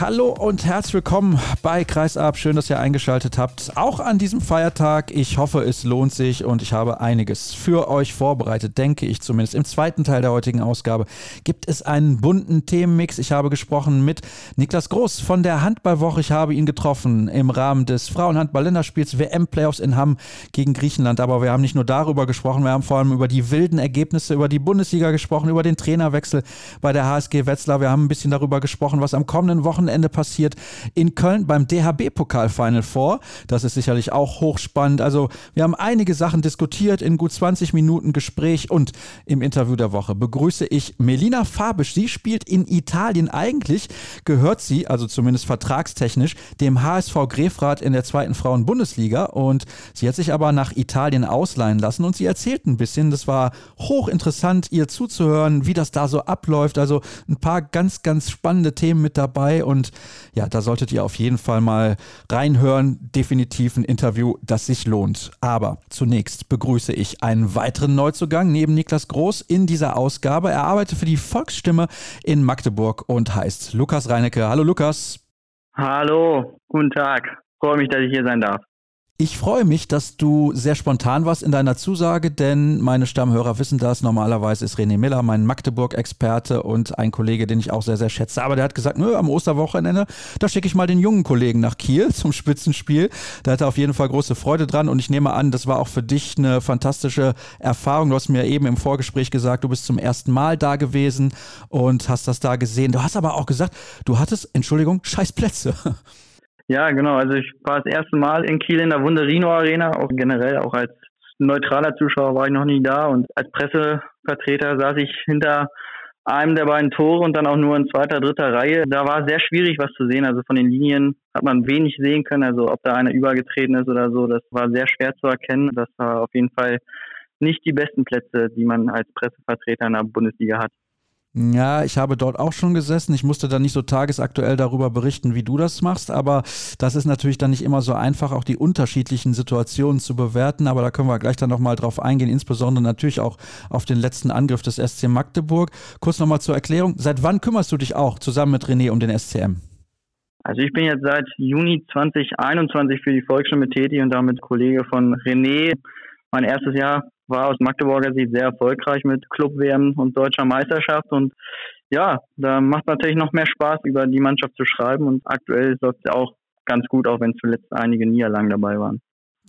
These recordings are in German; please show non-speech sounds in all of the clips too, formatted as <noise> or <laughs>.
Hallo und herzlich willkommen bei Kreisab. Schön, dass ihr eingeschaltet habt. Auch an diesem Feiertag. Ich hoffe, es lohnt sich und ich habe einiges für euch vorbereitet, denke ich zumindest. Im zweiten Teil der heutigen Ausgabe gibt es einen bunten Themenmix. Ich habe gesprochen mit Niklas Groß von der Handballwoche. Ich habe ihn getroffen im Rahmen des Frauenhandball-Länderspiels WM-Playoffs in Hamm gegen Griechenland. Aber wir haben nicht nur darüber gesprochen, wir haben vor allem über die wilden Ergebnisse, über die Bundesliga gesprochen, über den Trainerwechsel bei der HSG Wetzlar. Wir haben ein bisschen bisschen darüber gesprochen, was am kommenden Wochenende passiert in Köln beim DHB-Pokal Final Four. Das ist sicherlich auch hochspannend. Also wir haben einige Sachen diskutiert in gut 20 Minuten Gespräch und im Interview der Woche begrüße ich Melina Fabisch. Sie spielt in Italien. Eigentlich gehört sie, also zumindest vertragstechnisch, dem HSV Grefrath in der zweiten Frauen-Bundesliga und sie hat sich aber nach Italien ausleihen lassen und sie erzählt ein bisschen. Das war hochinteressant, ihr zuzuhören, wie das da so abläuft. Also ein paar ganz ganz spannende Themen mit dabei und ja, da solltet ihr auf jeden Fall mal reinhören. Definitiv ein Interview, das sich lohnt. Aber zunächst begrüße ich einen weiteren Neuzugang neben Niklas Groß in dieser Ausgabe. Er arbeitet für die Volksstimme in Magdeburg und heißt Lukas Reinecke. Hallo Lukas. Hallo, guten Tag. Freue mich, dass ich hier sein darf. Ich freue mich, dass du sehr spontan warst in deiner Zusage, denn meine Stammhörer wissen das. Normalerweise ist René Miller mein Magdeburg-Experte und ein Kollege, den ich auch sehr, sehr schätze. Aber der hat gesagt, nö, am Osterwochenende, da schicke ich mal den jungen Kollegen nach Kiel zum Spitzenspiel. Da hat er auf jeden Fall große Freude dran und ich nehme an, das war auch für dich eine fantastische Erfahrung. Du hast mir eben im Vorgespräch gesagt, du bist zum ersten Mal da gewesen und hast das da gesehen. Du hast aber auch gesagt, du hattest, Entschuldigung, scheiß Plätze. <laughs> Ja, genau. Also ich war das erste Mal in Kiel in der Wunderino Arena, auch generell, auch als neutraler Zuschauer war ich noch nie da und als Pressevertreter saß ich hinter einem der beiden Tore und dann auch nur in zweiter, dritter Reihe. Da war sehr schwierig, was zu sehen. Also von den Linien hat man wenig sehen können. Also ob da einer übergetreten ist oder so, das war sehr schwer zu erkennen. Das war auf jeden Fall nicht die besten Plätze, die man als Pressevertreter in der Bundesliga hat. Ja, ich habe dort auch schon gesessen. Ich musste dann nicht so tagesaktuell darüber berichten, wie du das machst, aber das ist natürlich dann nicht immer so einfach, auch die unterschiedlichen Situationen zu bewerten. Aber da können wir gleich dann nochmal drauf eingehen, insbesondere natürlich auch auf den letzten Angriff des SC Magdeburg. Kurz nochmal zur Erklärung. Seit wann kümmerst du dich auch zusammen mit René um den SCM? Also ich bin jetzt seit Juni 2021 für die Volksstimme tätig und damit Kollege von René. Mein erstes Jahr war aus Magdeburger Sicht sehr erfolgreich mit Club-WM und deutscher Meisterschaft und ja, da macht natürlich noch mehr Spaß, über die Mannschaft zu schreiben und aktuell läuft es auch ganz gut, auch wenn zuletzt einige Niederlagen dabei waren.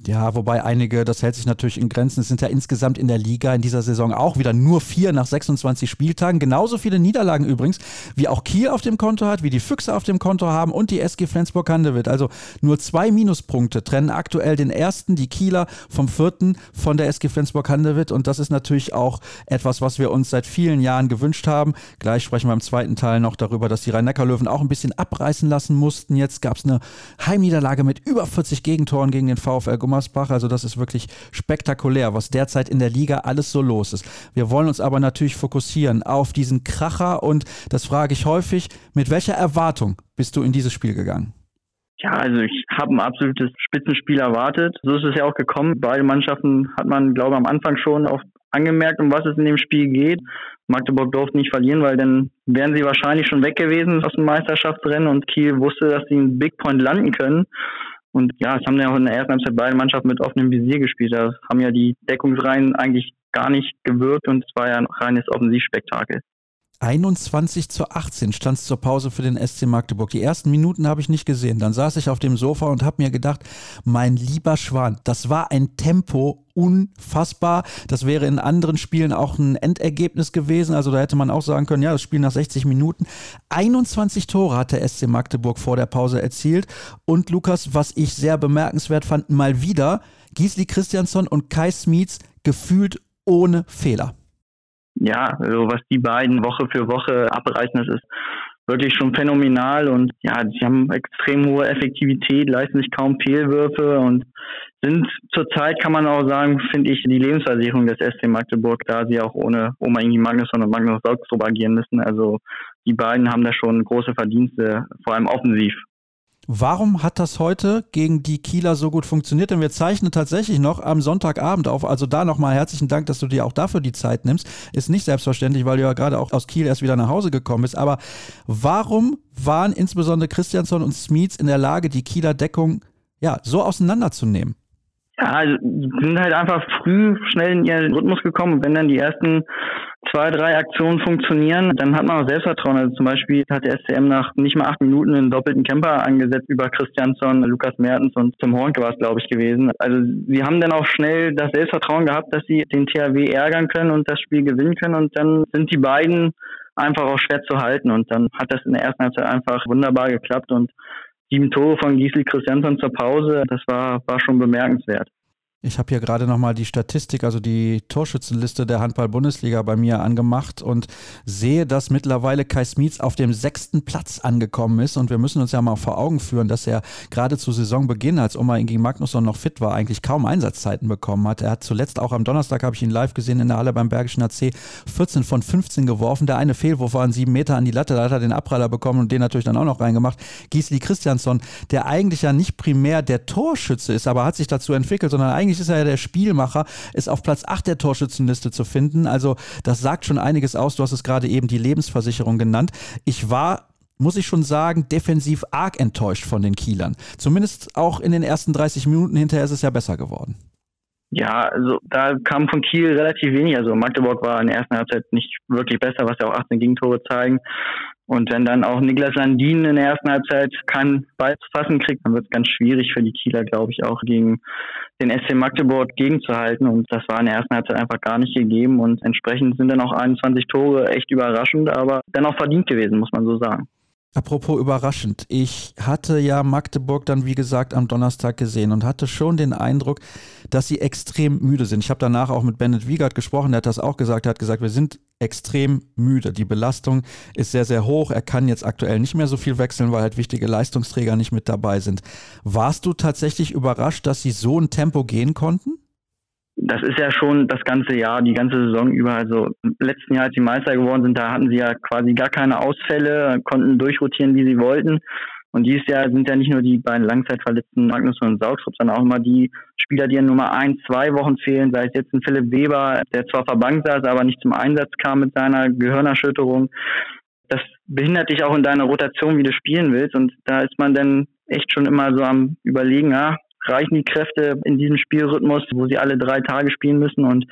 Ja, wobei einige, das hält sich natürlich in Grenzen. Es sind ja insgesamt in der Liga in dieser Saison auch wieder nur vier nach 26 Spieltagen. Genauso viele Niederlagen übrigens, wie auch Kiel auf dem Konto hat, wie die Füchse auf dem Konto haben und die SG Flensburg-Handewitt. Also nur zwei Minuspunkte trennen aktuell den ersten, die Kieler, vom vierten von der SG Flensburg-Handewitt. Und das ist natürlich auch etwas, was wir uns seit vielen Jahren gewünscht haben. Gleich sprechen wir im zweiten Teil noch darüber, dass die Rhein-Neckar-Löwen auch ein bisschen abreißen lassen mussten. Jetzt gab es eine Heimniederlage mit über 40 Gegentoren gegen den VfL Gummersbach. Also das ist wirklich spektakulär, was derzeit in der Liga alles so los ist. Wir wollen uns aber natürlich fokussieren auf diesen Kracher und das frage ich häufig, mit welcher Erwartung bist du in dieses Spiel gegangen? Ja, also ich habe ein absolutes Spitzenspiel erwartet. So ist es ja auch gekommen. Beide Mannschaften hat man, glaube ich, am Anfang schon auch angemerkt, um was es in dem Spiel geht. Magdeburg durfte nicht verlieren, weil dann wären sie wahrscheinlich schon weg gewesen aus dem Meisterschaftsrennen und Kiel wusste, dass sie einen Big Point landen können. Und ja, es haben ja auch in der ersten Halbzeit beide Mannschaften mit offenem Visier gespielt. Da haben ja die Deckungsreihen eigentlich gar nicht gewirkt und es war ja ein reines Offensivspektakel. 21 zu 18 stand es zur Pause für den SC Magdeburg. Die ersten Minuten habe ich nicht gesehen. Dann saß ich auf dem Sofa und habe mir gedacht, mein lieber Schwan, das war ein Tempo unfassbar. Das wäre in anderen Spielen auch ein Endergebnis gewesen. Also da hätte man auch sagen können, ja, das Spiel nach 60 Minuten. 21 Tore hat der SC Magdeburg vor der Pause erzielt. Und Lukas, was ich sehr bemerkenswert fand, mal wieder Gisli Christiansson und Kai Smietz gefühlt ohne Fehler ja, also was die beiden Woche für Woche abreißen, das ist wirklich schon phänomenal und ja, sie haben extrem hohe Effektivität, leisten sich kaum Fehlwürfe und sind zurzeit, kann man auch sagen, finde ich, die Lebensversicherung des SC Magdeburg, da sie auch ohne Oma Ingi Magnusson und Magnus Saugsdrup agieren müssen. Also die beiden haben da schon große Verdienste, vor allem offensiv. Warum hat das heute gegen die Kieler so gut funktioniert? Denn wir zeichnen tatsächlich noch am Sonntagabend auf. Also da nochmal herzlichen Dank, dass du dir auch dafür die Zeit nimmst. Ist nicht selbstverständlich, weil du ja gerade auch aus Kiel erst wieder nach Hause gekommen bist. Aber warum waren insbesondere Christiansson und Smits in der Lage, die Kieler Deckung ja, so auseinanderzunehmen? Ja, also sind halt einfach früh schnell in ihren Rhythmus gekommen. Und wenn dann die ersten zwei, drei Aktionen funktionieren, dann hat man auch Selbstvertrauen. Also zum Beispiel hat der SCM nach nicht mal acht Minuten einen doppelten Camper angesetzt über Christiansson, Lukas Mertens und Tim Hornke war es, glaube ich, gewesen. Also sie haben dann auch schnell das Selbstvertrauen gehabt, dass sie den THW ärgern können und das Spiel gewinnen können. Und dann sind die beiden einfach auch schwer zu halten. Und dann hat das in der ersten Halbzeit einfach wunderbar geklappt und sieben Tore von Gisli Christiansson zur Pause, das war, war schon bemerkenswert. Ich habe hier gerade nochmal die Statistik, also die Torschützenliste der Handball-Bundesliga bei mir angemacht und sehe, dass mittlerweile Kai Smits auf dem sechsten Platz angekommen ist. Und wir müssen uns ja mal vor Augen führen, dass er gerade zu Saisonbeginn, als Oma Ingi Magnusson noch fit war, eigentlich kaum Einsatzzeiten bekommen hat. Er hat zuletzt auch am Donnerstag, habe ich ihn live gesehen in der Halle beim Bergischen AC, 14 von 15 geworfen. Der eine Fehlwurf war ein sieben Meter an die Latte, da hat er den Abpraller bekommen und den natürlich dann auch noch reingemacht. Gisli Christiansson, der eigentlich ja nicht primär der Torschütze ist, aber hat sich dazu entwickelt, sondern eigentlich eigentlich ist er ja der Spielmacher, ist auf Platz 8 der Torschützenliste zu finden. Also das sagt schon einiges aus. Du hast es gerade eben die Lebensversicherung genannt. Ich war muss ich schon sagen, defensiv arg enttäuscht von den Kielern. Zumindest auch in den ersten 30 Minuten hinterher ist es ja besser geworden. Ja, also da kam von Kiel relativ wenig. Also Magdeburg war in der ersten Halbzeit nicht wirklich besser, was ja auch 18 Gegentore zeigen. Und wenn dann auch Niklas Landin in der ersten Halbzeit keinen Ball zu fassen kriegt, dann wird es ganz schwierig für die Kieler, glaube ich, auch gegen den SC Magdeburg gegenzuhalten. Und das war in der ersten Halbzeit einfach gar nicht gegeben. Und entsprechend sind dann auch 21 Tore echt überraschend, aber dennoch verdient gewesen, muss man so sagen. Apropos überraschend, ich hatte ja Magdeburg dann wie gesagt am Donnerstag gesehen und hatte schon den Eindruck, dass sie extrem müde sind. Ich habe danach auch mit Bennett Wiegert gesprochen, der hat das auch gesagt, er hat gesagt, wir sind extrem müde. Die Belastung ist sehr, sehr hoch. Er kann jetzt aktuell nicht mehr so viel wechseln, weil halt wichtige Leistungsträger nicht mit dabei sind. Warst du tatsächlich überrascht, dass sie so ein Tempo gehen konnten? Das ist ja schon das ganze Jahr, die ganze Saison über. Also im letzten Jahr, als sie Meister geworden sind, da hatten sie ja quasi gar keine Ausfälle, konnten durchrotieren, wie sie wollten. Und dieses Jahr sind ja nicht nur die beiden Langzeitverletzten Magnus und Saugstrup, sondern auch immer die Spieler, die in Nummer ein, zwei Wochen fehlen, sei es jetzt ein Philipp Weber, der zwar verbankt saß, aber nicht zum Einsatz kam mit seiner Gehirnerschütterung. Das behindert dich auch in deiner Rotation, wie du spielen willst. Und da ist man dann echt schon immer so am überlegen, ja, reichen die Kräfte in diesem Spielrhythmus, wo sie alle drei Tage spielen müssen und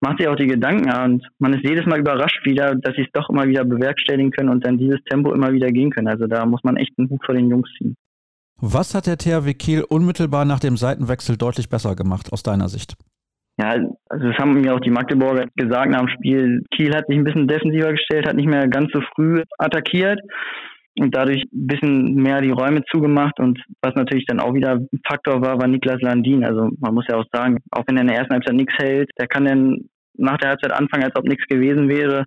macht sich auch die Gedanken und man ist jedes Mal überrascht wieder, dass sie es doch immer wieder bewerkstelligen können und dann dieses Tempo immer wieder gehen können. Also da muss man echt einen Hut vor den Jungs ziehen. Was hat der THW Kiel unmittelbar nach dem Seitenwechsel deutlich besser gemacht aus deiner Sicht? Ja, also das haben mir auch die Magdeburger gesagt nach dem Spiel. Kiel hat sich ein bisschen defensiver gestellt, hat nicht mehr ganz so früh attackiert und dadurch ein bisschen mehr die Räume zugemacht. Und was natürlich dann auch wieder ein Faktor war, war Niklas Landin. Also man muss ja auch sagen, auch wenn er in der ersten Halbzeit nichts hält, der kann dann nach der Halbzeit anfangen, als ob nichts gewesen wäre,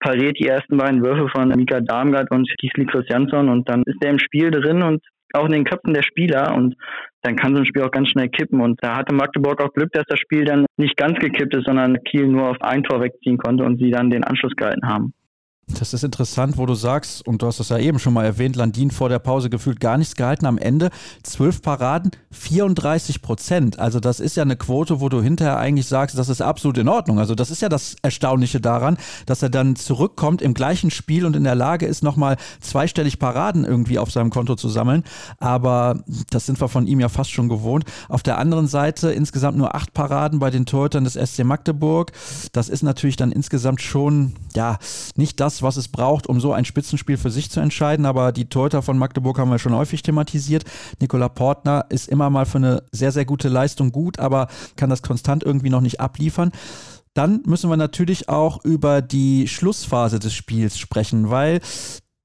pariert die ersten beiden Würfe von Mika Darmgard und Gisli Christiansson und dann ist er im Spiel drin und auch in den Köpfen der Spieler und dann kann so ein Spiel auch ganz schnell kippen. Und da hatte Magdeburg auch Glück, dass das Spiel dann nicht ganz gekippt ist, sondern Kiel nur auf ein Tor wegziehen konnte und sie dann den Anschluss gehalten haben. Das ist interessant, wo du sagst, und du hast das ja eben schon mal erwähnt, Landin vor der Pause gefühlt gar nichts gehalten. Am Ende zwölf Paraden, 34 Prozent. Also das ist ja eine Quote, wo du hinterher eigentlich sagst, das ist absolut in Ordnung. Also das ist ja das Erstaunliche daran, dass er dann zurückkommt im gleichen Spiel und in der Lage ist, nochmal zweistellig Paraden irgendwie auf seinem Konto zu sammeln. Aber das sind wir von ihm ja fast schon gewohnt. Auf der anderen Seite insgesamt nur acht Paraden bei den Torhütern des SC Magdeburg. Das ist natürlich dann insgesamt schon, ja, nicht das, was es braucht, um so ein Spitzenspiel für sich zu entscheiden. Aber die Torhüter von Magdeburg haben wir schon häufig thematisiert. Nikola Portner ist immer mal für eine sehr, sehr gute Leistung gut, aber kann das konstant irgendwie noch nicht abliefern. Dann müssen wir natürlich auch über die Schlussphase des Spiels sprechen, weil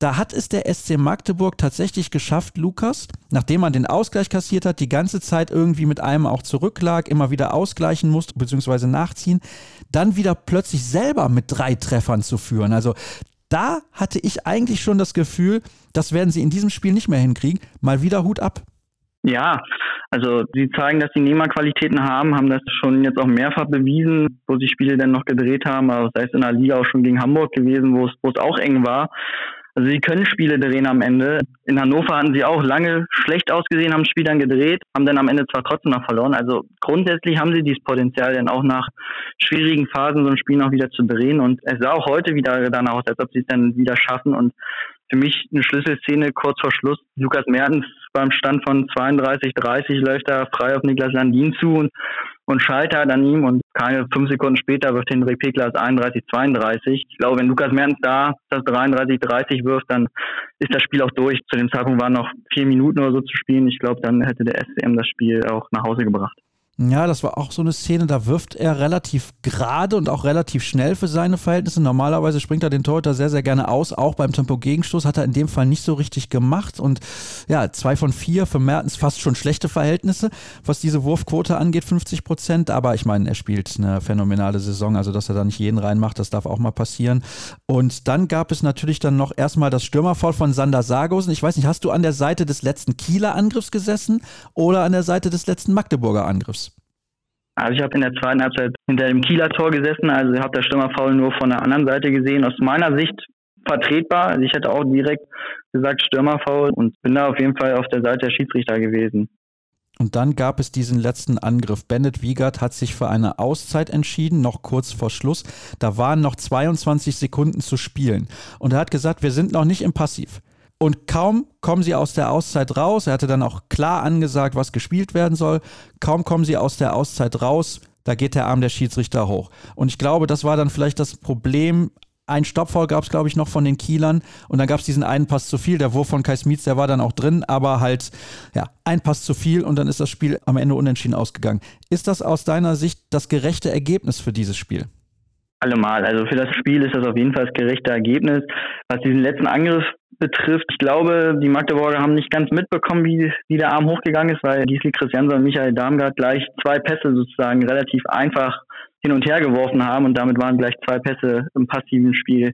da hat es der SC Magdeburg tatsächlich geschafft, Lukas, nachdem man den Ausgleich kassiert hat, die ganze Zeit irgendwie mit einem auch zurücklag, immer wieder ausgleichen musste, beziehungsweise nachziehen, dann wieder plötzlich selber mit drei Treffern zu führen. Also da hatte ich eigentlich schon das Gefühl, das werden sie in diesem Spiel nicht mehr hinkriegen. Mal wieder Hut ab. Ja, Also sie zeigen, dass sie Nehmerqualitäten haben, haben das schon jetzt auch mehrfach bewiesen, wo sie Spiele dann noch gedreht haben, sei es in der Liga auch schon gegen Hamburg gewesen, wo es, wo es auch eng war. Also sie können Spiele drehen am Ende. In Hannover hatten sie auch lange schlecht ausgesehen, haben das Spiel dann gedreht, haben dann am Ende zwar trotzdem noch verloren. Also grundsätzlich haben sie dieses Potenzial, dann auch nach schwierigen Phasen so ein Spiel noch wieder zu drehen. Und es sah auch heute wieder danach aus, als ob sie es dann wieder schaffen. Und für mich eine Schlüsselszene kurz vor Schluss. Lukas Mertens beim Stand von 32, 30 läuft er frei auf Niklas Landin zu und, und scheitert an ihm und keine fünf Sekunden später wirft Henrik Peklas 31, 32. Ich glaube, wenn Lukas Mertens da das 33, 30 wirft, dann ist das Spiel auch durch. Zu dem Zeitpunkt waren noch vier Minuten oder so zu spielen. Ich glaube, dann hätte der SCM das Spiel auch nach Hause gebracht. Ja, das war auch so eine Szene, da wirft er relativ gerade und auch relativ schnell für seine Verhältnisse. Normalerweise springt er den Torhüter sehr, sehr gerne aus. Auch beim Tempo-Gegenstoß hat er in dem Fall nicht so richtig gemacht. Und ja, zwei von vier für Mertens fast schon schlechte Verhältnisse, was diese Wurfquote angeht, 50 Prozent. Aber ich meine, er spielt eine phänomenale Saison, also dass er da nicht jeden reinmacht, das darf auch mal passieren. Und dann gab es natürlich dann noch erstmal das Stürmerfall von Sander Sargosen. Ich weiß nicht, hast du an der Seite des letzten Kieler Angriffs gesessen oder an der Seite des letzten Magdeburger Angriffs? Also ich habe in der zweiten Halbzeit hinter dem Kieler Tor gesessen, also habe der Stürmerfoul nur von der anderen Seite gesehen. Aus meiner Sicht vertretbar. Also ich hätte auch direkt gesagt Stürmerfoul und bin da auf jeden Fall auf der Seite der Schiedsrichter gewesen. Und dann gab es diesen letzten Angriff. Bennett Wiegert hat sich für eine Auszeit entschieden, noch kurz vor Schluss. Da waren noch 22 Sekunden zu spielen. Und er hat gesagt, wir sind noch nicht im Passiv. Und kaum kommen sie aus der Auszeit raus, er hatte dann auch klar angesagt, was gespielt werden soll, kaum kommen sie aus der Auszeit raus, da geht der Arm der Schiedsrichter hoch. Und ich glaube, das war dann vielleicht das Problem. Ein Stoppfoul gab es, glaube ich, noch von den Kielern. Und dann gab es diesen einen Pass zu viel. Der Wurf von Kai Smits, der war dann auch drin, aber halt, ja, ein Pass zu viel und dann ist das Spiel am Ende unentschieden ausgegangen. Ist das aus deiner Sicht das gerechte Ergebnis für dieses Spiel? Allemal. Also für das Spiel ist das auf jeden Fall das gerechte Ergebnis. Was diesen letzten Angriff betrifft, ich glaube, die Magdeburger haben nicht ganz mitbekommen, wie, wie der Arm hochgegangen ist, weil Gisli Christiansen und Michael Darmgard gleich zwei Pässe sozusagen relativ einfach hin und her geworfen haben und damit waren gleich zwei Pässe im passiven Spiel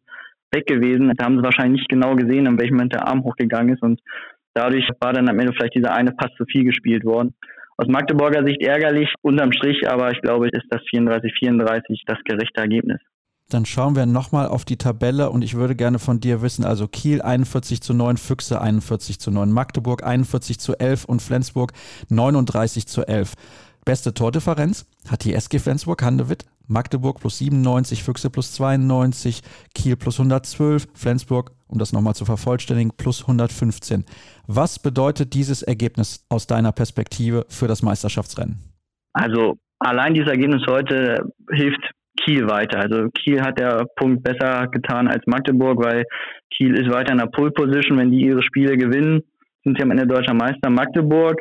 weg gewesen. Da haben sie wahrscheinlich nicht genau gesehen, in welchem Moment der Arm hochgegangen ist und dadurch war dann am Ende vielleicht dieser eine Pass zu viel gespielt worden. Aus Magdeburger Sicht ärgerlich, unterm Strich, aber ich glaube, ist das 34-34 das gerechte Ergebnis. Dann schauen wir nochmal auf die Tabelle und ich würde gerne von dir wissen, also Kiel 41 zu 9, Füchse 41 zu 9, Magdeburg 41 zu 11 und Flensburg 39 zu 11. Beste Tordifferenz hat die SG Flensburg Handewitt, Magdeburg plus 97, Füchse plus 92, Kiel plus 112, Flensburg, um das nochmal zu vervollständigen, plus 115. Was bedeutet dieses Ergebnis aus deiner Perspektive für das Meisterschaftsrennen? Also allein dieses Ergebnis heute hilft Kiel weiter. Also Kiel hat der Punkt besser getan als Magdeburg, weil Kiel ist weiter in der Pole Position. Wenn die ihre Spiele gewinnen, sind sie am Ende deutscher Meister. Magdeburg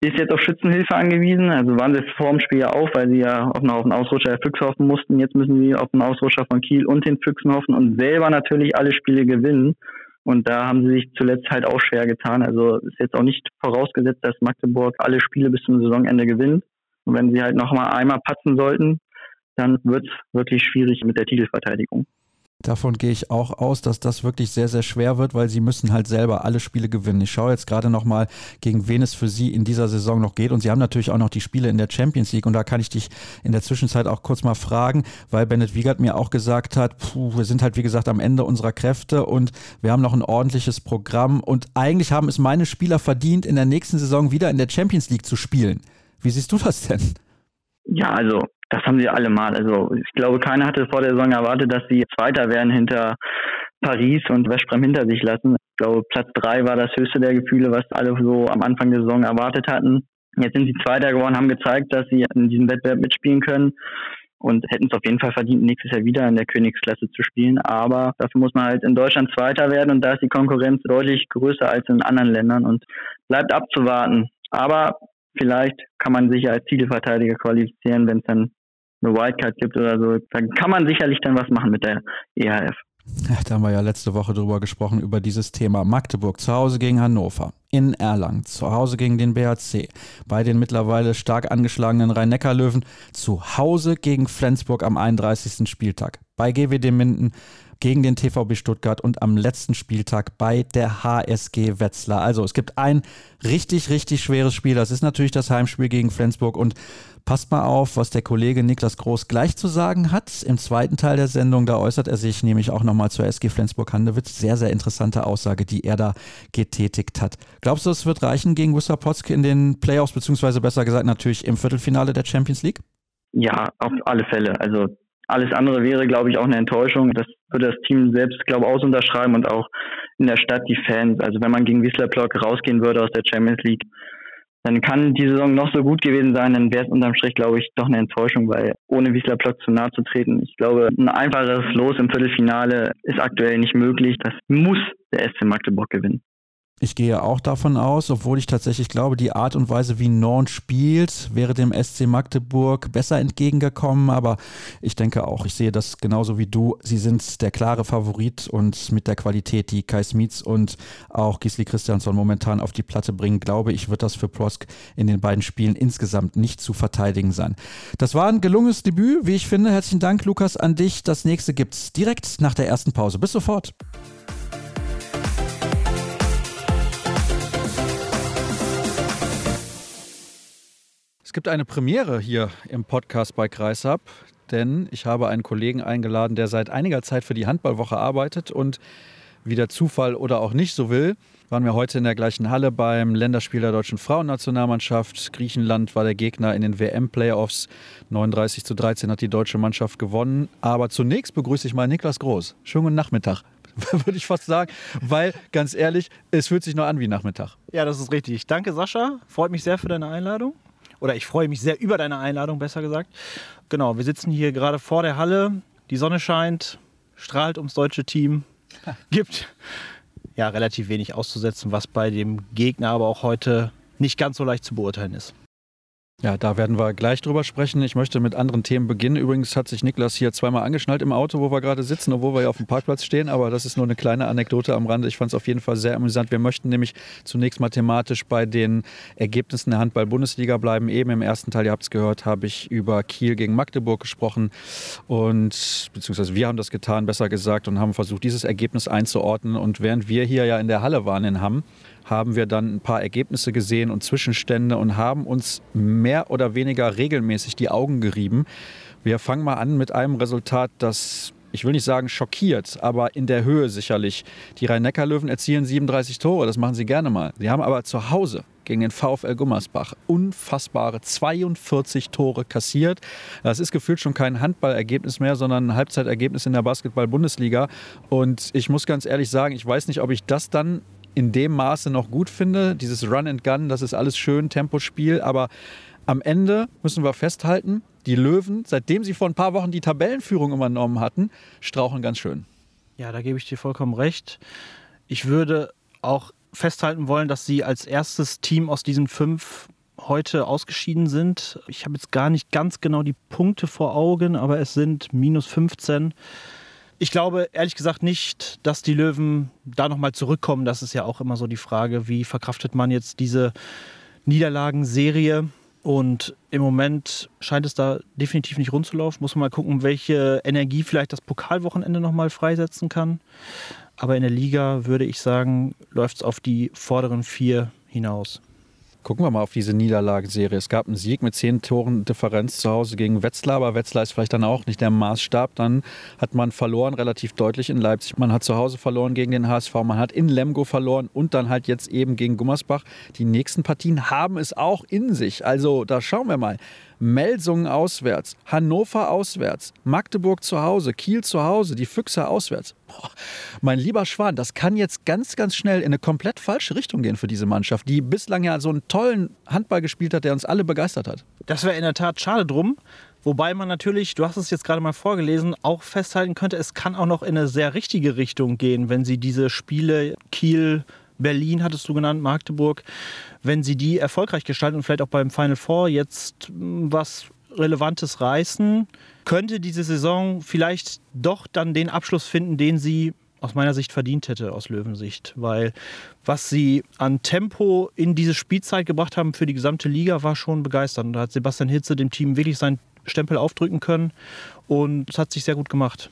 ist jetzt auf Schützenhilfe angewiesen. Also waren sie vor dem Spiel ja auch, weil sie ja auf einen Ausrutscher der Füchse hoffen mussten. Jetzt müssen sie auf einen Ausrutscher von Kiel und den Füchsen hoffen und selber natürlich alle Spiele gewinnen. Und da haben sie sich zuletzt halt auch schwer getan. Also ist jetzt auch nicht vorausgesetzt, dass Magdeburg alle Spiele bis zum Saisonende gewinnt. Und wenn sie halt noch mal einmal patzen sollten, dann wird es wirklich schwierig mit der Titelverteidigung. Davon gehe ich auch aus, dass das wirklich sehr, sehr schwer wird, weil sie müssen halt selber alle Spiele gewinnen. Ich schaue jetzt gerade nochmal, gegen wen es für sie in dieser Saison noch geht. Und sie haben natürlich auch noch die Spiele in der Champions League. Und da kann ich dich in der Zwischenzeit auch kurz mal fragen, weil Bennett Wiegert mir auch gesagt hat, puh, wir sind halt, wie gesagt, am Ende unserer Kräfte und wir haben noch ein ordentliches Programm. Und eigentlich haben es meine Spieler verdient, in der nächsten Saison wieder in der Champions League zu spielen. Wie siehst du das denn? Ja, also das haben sie alle mal. Also ich glaube, keiner hatte vor der Saison erwartet, dass sie Zweiter werden hinter Paris und Westbrem hinter sich lassen. Ich glaube, Platz drei war das höchste der Gefühle, was alle so am Anfang der Saison erwartet hatten. Jetzt sind sie Zweiter geworden, haben gezeigt, dass sie in diesem Wettbewerb mitspielen können und hätten es auf jeden Fall verdient, nächstes Jahr wieder in der Königsklasse zu spielen. Aber dafür muss man halt in Deutschland Zweiter werden und da ist die Konkurrenz deutlich größer als in anderen Ländern und bleibt abzuwarten. Aber vielleicht kann man sich als Titelverteidiger qualifizieren, wenn es dann eine Wildcard gibt oder so. Dann kann man sicherlich dann was machen mit der EHF. Da haben wir ja letzte Woche drüber gesprochen, über dieses Thema. Magdeburg zu Hause gegen Hannover, in Erlangen zu Hause gegen den BHC, bei den mittlerweile stark angeschlagenen Rhein-Neckar-Löwen, zu Hause gegen Flensburg am 31. Spieltag, bei GWD Minden, gegen den TVB Stuttgart und am letzten Spieltag bei der HSG Wetzlar. Also es gibt ein richtig, richtig schweres Spiel. Das ist natürlich das Heimspiel gegen Flensburg und Passt mal auf, was der Kollege Niklas Groß gleich zu sagen hat. Im zweiten Teil der Sendung, da äußert er sich nämlich auch nochmal zur SG Flensburg-Handewitt. Sehr, sehr interessante Aussage, die er da getätigt hat. Glaubst du, es wird reichen gegen Gustav Potzke in den Playoffs, beziehungsweise besser gesagt natürlich im Viertelfinale der Champions League? Ja, auf alle Fälle. Also alles andere wäre, glaube ich, auch eine Enttäuschung. Das würde das Team selbst, glaube ich, aus unterschreiben und auch in der Stadt die Fans. Also wenn man gegen Wiesler Block rausgehen würde aus der Champions League, dann kann die Saison noch so gut gewesen sein, dann wäre es unterm Strich, glaube ich, doch eine Enttäuschung, weil ohne Wiesler Block zu nahe zu treten, ich glaube, ein einfaches Los im Viertelfinale ist aktuell nicht möglich. Das muss der SC Magdeburg gewinnen. Ich gehe auch davon aus, obwohl ich tatsächlich glaube, die Art und Weise, wie Norn spielt, wäre dem SC Magdeburg besser entgegengekommen. Aber ich denke auch, ich sehe das genauso wie du. Sie sind der klare Favorit und mit der Qualität, die Kai Smits und auch Gisli Christiansson momentan auf die Platte bringen, glaube ich, wird das für Prosk in den beiden Spielen insgesamt nicht zu verteidigen sein. Das war ein gelungenes Debüt, wie ich finde. Herzlichen Dank, Lukas, an dich. Das nächste gibt's direkt nach der ersten Pause. Bis sofort. Gibt eine Premiere hier im Podcast bei Kreisab, denn ich habe einen Kollegen eingeladen, der seit einiger Zeit für die Handballwoche arbeitet und wie der Zufall oder auch nicht so will, waren wir heute in der gleichen Halle beim Länderspiel der deutschen Frauennationalmannschaft. Griechenland war der Gegner in den WM-Playoffs. 39 zu 13 hat die deutsche Mannschaft gewonnen. Aber zunächst begrüße ich mal Niklas Groß. Schönen guten Nachmittag. <laughs> Würde ich fast sagen, weil ganz ehrlich, es fühlt sich noch an wie Nachmittag. Ja, das ist richtig. Danke, Sascha. Freut mich sehr für deine Einladung oder ich freue mich sehr über deine Einladung, besser gesagt. Genau, wir sitzen hier gerade vor der Halle. Die Sonne scheint, strahlt ums deutsche Team. <laughs> Gibt ja relativ wenig auszusetzen, was bei dem Gegner aber auch heute nicht ganz so leicht zu beurteilen ist. Ja, da werden wir gleich drüber sprechen. Ich möchte mit anderen Themen beginnen. Übrigens hat sich Niklas hier zweimal angeschnallt im Auto, wo wir gerade sitzen, obwohl wir ja auf dem Parkplatz stehen. Aber das ist nur eine kleine Anekdote am Rande. Ich fand es auf jeden Fall sehr amüsant. Wir möchten nämlich zunächst mathematisch bei den Ergebnissen der Handball-Bundesliga bleiben. Eben im ersten Teil, ihr habt es gehört, habe ich über Kiel gegen Magdeburg gesprochen. Und beziehungsweise wir haben das getan, besser gesagt, und haben versucht, dieses Ergebnis einzuordnen. Und während wir hier ja in der Halle waren in Hamm, haben wir dann ein paar Ergebnisse gesehen und Zwischenstände und haben uns mehr oder weniger regelmäßig die Augen gerieben. Wir fangen mal an mit einem Resultat, das ich will nicht sagen schockiert, aber in der Höhe sicherlich. Die Rhein-Neckar-Löwen erzielen 37 Tore, das machen sie gerne mal. Sie haben aber zu Hause gegen den VfL Gummersbach unfassbare 42 Tore kassiert. Das ist gefühlt schon kein Handballergebnis mehr, sondern ein Halbzeitergebnis in der Basketball-Bundesliga. Und ich muss ganz ehrlich sagen, ich weiß nicht, ob ich das dann in dem Maße noch gut finde. Dieses Run and Gun, das ist alles schön, Tempospiel, aber am Ende müssen wir festhalten, die Löwen, seitdem sie vor ein paar Wochen die Tabellenführung übernommen hatten, strauchen ganz schön. Ja, da gebe ich dir vollkommen recht. Ich würde auch festhalten wollen, dass sie als erstes Team aus diesen fünf heute ausgeschieden sind. Ich habe jetzt gar nicht ganz genau die Punkte vor Augen, aber es sind minus 15. Ich glaube ehrlich gesagt nicht, dass die Löwen da nochmal zurückkommen. Das ist ja auch immer so die Frage, wie verkraftet man jetzt diese Niederlagenserie. Und im Moment scheint es da definitiv nicht rund. Muss man mal gucken, welche Energie vielleicht das Pokalwochenende nochmal freisetzen kann. Aber in der Liga würde ich sagen, läuft es auf die vorderen vier hinaus. Gucken wir mal auf diese Niederlagenserie. Es gab einen Sieg mit zehn Toren Differenz zu Hause gegen Wetzlar, aber Wetzlar ist vielleicht dann auch nicht der Maßstab. Dann hat man verloren, relativ deutlich in Leipzig. Man hat zu Hause verloren gegen den HSV, man hat in Lemgo verloren und dann halt jetzt eben gegen Gummersbach. Die nächsten Partien haben es auch in sich. Also da schauen wir mal. Melsungen auswärts, Hannover auswärts, Magdeburg zu Hause, Kiel zu Hause, die Füchse auswärts. Boah, mein lieber Schwan, das kann jetzt ganz, ganz schnell in eine komplett falsche Richtung gehen für diese Mannschaft, die bislang ja so einen tollen Handball gespielt hat, der uns alle begeistert hat. Das wäre in der Tat schade drum. Wobei man natürlich, du hast es jetzt gerade mal vorgelesen, auch festhalten könnte, es kann auch noch in eine sehr richtige Richtung gehen, wenn sie diese Spiele Kiel, Berlin hattest du genannt, Magdeburg, wenn sie die erfolgreich gestalten und vielleicht auch beim Final Four jetzt hm, was Relevantes reißen, könnte diese Saison vielleicht doch dann den Abschluss finden, den sie aus meiner Sicht verdient hätte, aus Löwensicht. Weil was sie an Tempo in diese Spielzeit gebracht haben für die gesamte Liga, war schon begeisternd. Da hat Sebastian Hitze dem Team wirklich seinen Stempel aufdrücken können und es hat sich sehr gut gemacht.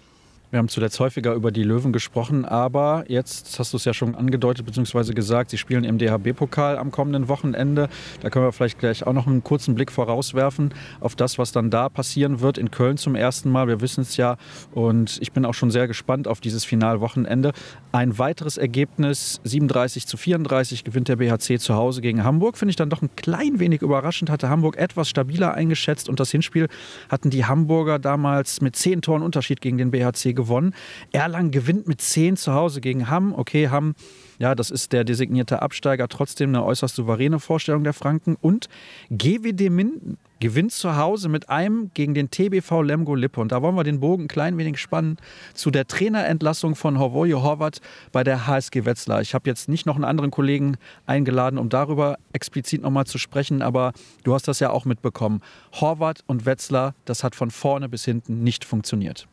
Wir haben zuletzt häufiger über die Löwen gesprochen, aber jetzt hast du es ja schon angedeutet bzw. gesagt, sie spielen im DHB-Pokal am kommenden Wochenende. Da können wir vielleicht gleich auch noch einen kurzen Blick vorauswerfen auf das, was dann da passieren wird. In Köln zum ersten Mal, wir wissen es ja. Und ich bin auch schon sehr gespannt auf dieses Finalwochenende. Ein weiteres Ergebnis, 37 zu 34, gewinnt der BHC zu Hause gegen Hamburg. Finde ich dann doch ein klein wenig überraschend. Hatte Hamburg etwas stabiler eingeschätzt und das Hinspiel hatten die Hamburger damals mit zehn Toren Unterschied gegen den BHC gewonnen gewonnen. Erlangen gewinnt mit 10 zu Hause gegen Hamm. Okay, Hamm, ja, das ist der designierte Absteiger, trotzdem eine äußerst souveräne Vorstellung der Franken. Und GWD Minden gewinnt zu Hause mit einem gegen den TBV Lemgo Lippe. Und da wollen wir den Bogen ein klein wenig spannen zu der Trainerentlassung von Horvoje Horvath bei der HSG Wetzlar. Ich habe jetzt nicht noch einen anderen Kollegen eingeladen, um darüber explizit nochmal zu sprechen, aber du hast das ja auch mitbekommen. Horvath und Wetzlar, das hat von vorne bis hinten nicht funktioniert.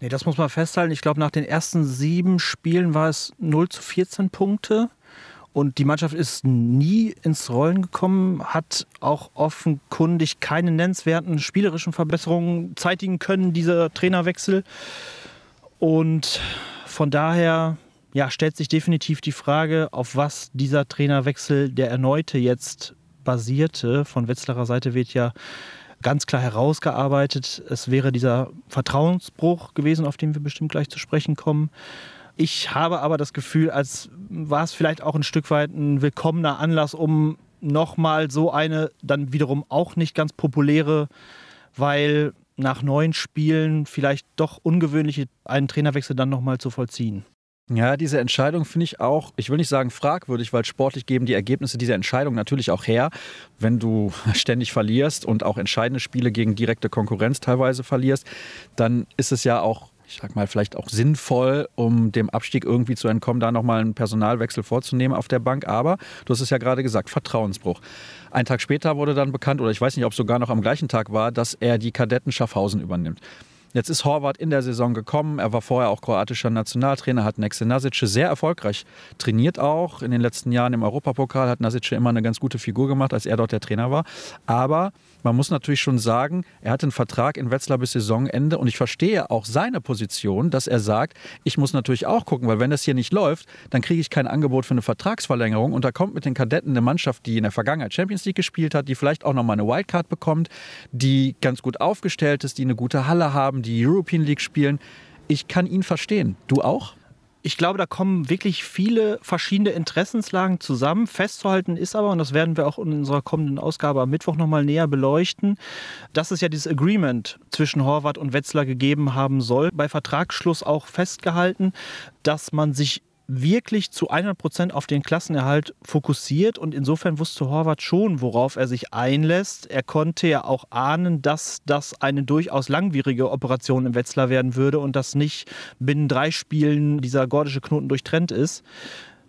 Nee, das muss man festhalten. Ich glaube, nach den ersten sieben Spielen war es 0 zu 14 Punkte. Und die Mannschaft ist nie ins Rollen gekommen, hat auch offenkundig keine nennenswerten spielerischen Verbesserungen zeitigen können, dieser Trainerwechsel. Und von daher ja, stellt sich definitiv die Frage, auf was dieser Trainerwechsel, der erneute jetzt basierte. Von Wetzlarer Seite wird ja ganz klar herausgearbeitet. Es wäre dieser Vertrauensbruch gewesen, auf den wir bestimmt gleich zu sprechen kommen. Ich habe aber das Gefühl, als war es vielleicht auch ein Stück weit ein willkommener Anlass, um nochmal so eine dann wiederum auch nicht ganz populäre, weil nach neun Spielen vielleicht doch ungewöhnliche einen Trainerwechsel dann nochmal zu vollziehen. Ja, diese Entscheidung finde ich auch, ich will nicht sagen fragwürdig, weil sportlich geben die Ergebnisse dieser Entscheidung natürlich auch her. Wenn du <laughs> ständig verlierst und auch entscheidende Spiele gegen direkte Konkurrenz teilweise verlierst, dann ist es ja auch ich sag mal, vielleicht auch sinnvoll, um dem Abstieg irgendwie zu entkommen, da nochmal einen Personalwechsel vorzunehmen auf der Bank. Aber du hast es ja gerade gesagt, Vertrauensbruch. Ein Tag später wurde dann bekannt, oder ich weiß nicht, ob es sogar noch am gleichen Tag war, dass er die Kadetten Schaffhausen übernimmt. Jetzt ist Horvath in der Saison gekommen. Er war vorher auch kroatischer Nationaltrainer, hat Nexe Nasice sehr erfolgreich trainiert auch. In den letzten Jahren im Europapokal hat Nasice immer eine ganz gute Figur gemacht, als er dort der Trainer war. Aber man muss natürlich schon sagen, er hat einen Vertrag in Wetzlar bis Saisonende und ich verstehe auch seine Position, dass er sagt, ich muss natürlich auch gucken, weil wenn das hier nicht läuft, dann kriege ich kein Angebot für eine Vertragsverlängerung und da kommt mit den Kadetten eine Mannschaft, die in der Vergangenheit Champions League gespielt hat, die vielleicht auch nochmal eine Wildcard bekommt, die ganz gut aufgestellt ist, die eine gute Halle haben, die European League spielen. Ich kann ihn verstehen. Du auch? ich glaube, da kommen wirklich viele verschiedene Interessenslagen zusammen. Festzuhalten ist aber, und das werden wir auch in unserer kommenden Ausgabe am Mittwoch nochmal näher beleuchten, dass es ja dieses Agreement zwischen Horvath und Wetzlar gegeben haben soll, bei Vertragsschluss auch festgehalten, dass man sich wirklich zu 100 Prozent auf den Klassenerhalt fokussiert und insofern wusste Horvath schon, worauf er sich einlässt. Er konnte ja auch ahnen, dass das eine durchaus langwierige Operation im Wetzlar werden würde und dass nicht binnen drei Spielen dieser gordische Knoten durchtrennt ist.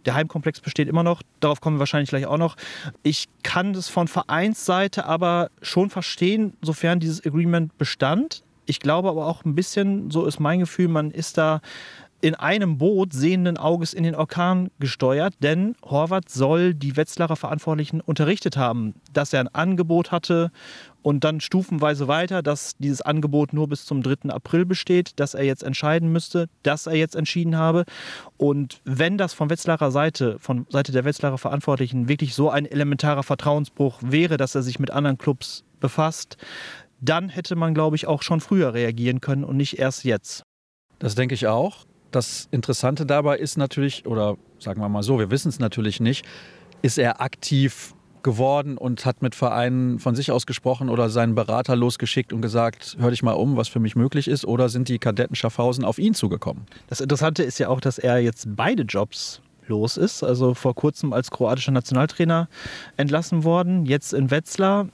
Der Heimkomplex besteht immer noch, darauf kommen wir wahrscheinlich gleich auch noch. Ich kann das von Vereinsseite aber schon verstehen, sofern dieses Agreement bestand. Ich glaube aber auch ein bisschen, so ist mein Gefühl, man ist da in einem Boot sehenden Auges in den Orkan gesteuert, denn Horvath soll die Wetzlarer Verantwortlichen unterrichtet haben, dass er ein Angebot hatte und dann stufenweise weiter, dass dieses Angebot nur bis zum 3. April besteht, dass er jetzt entscheiden müsste, dass er jetzt entschieden habe. Und wenn das von Wetzlarer Seite, von Seite der Wetzlarer Verantwortlichen wirklich so ein elementarer Vertrauensbruch wäre, dass er sich mit anderen Clubs befasst, dann hätte man, glaube ich, auch schon früher reagieren können und nicht erst jetzt. Das denke ich auch. Das Interessante dabei ist natürlich, oder sagen wir mal so, wir wissen es natürlich nicht, ist er aktiv geworden und hat mit Vereinen von sich aus gesprochen oder seinen Berater losgeschickt und gesagt, hör dich mal um, was für mich möglich ist, oder sind die Kadetten Schaffhausen auf ihn zugekommen? Das Interessante ist ja auch, dass er jetzt beide Jobs los ist. Also vor kurzem als kroatischer Nationaltrainer entlassen worden, jetzt in Wetzlar.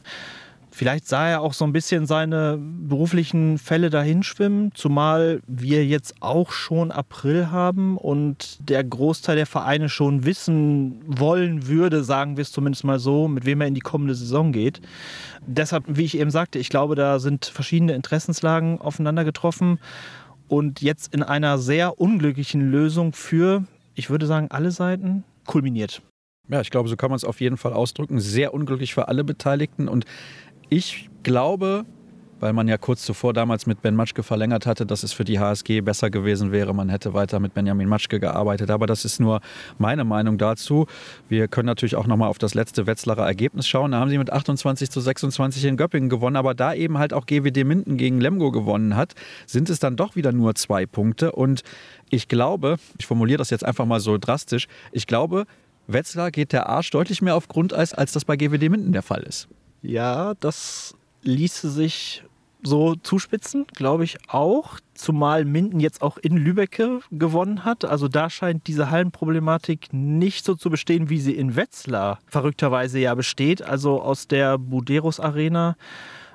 Vielleicht sah er auch so ein bisschen seine beruflichen Fälle dahinschwimmen, zumal wir jetzt auch schon April haben und der Großteil der Vereine schon wissen wollen würde, sagen wir es zumindest mal so, mit wem er in die kommende Saison geht. Deshalb, wie ich eben sagte, ich glaube, da sind verschiedene Interessenslagen aufeinander getroffen und jetzt in einer sehr unglücklichen Lösung für, ich würde sagen, alle Seiten kulminiert. Ja, ich glaube, so kann man es auf jeden Fall ausdrücken. Sehr unglücklich für alle Beteiligten und ich glaube, weil man ja kurz zuvor damals mit Ben Matschke verlängert hatte, dass es für die HSG besser gewesen wäre. Man hätte weiter mit Benjamin Matschke gearbeitet. Aber das ist nur meine Meinung dazu. Wir können natürlich auch nochmal auf das letzte Wetzlarer Ergebnis schauen. Da haben sie mit 28 zu 26 in Göppingen gewonnen. Aber da eben halt auch GWD Minden gegen Lemgo gewonnen hat, sind es dann doch wieder nur zwei Punkte. Und ich glaube, ich formuliere das jetzt einfach mal so drastisch, ich glaube, Wetzlar geht der Arsch deutlich mehr auf Grundeis, als das bei GWD Minden der Fall ist. Ja, das ließe sich so zuspitzen, glaube ich auch. Zumal Minden jetzt auch in Lübecke gewonnen hat. Also da scheint diese Hallenproblematik nicht so zu bestehen, wie sie in Wetzlar verrückterweise ja besteht. Also aus der Buderos Arena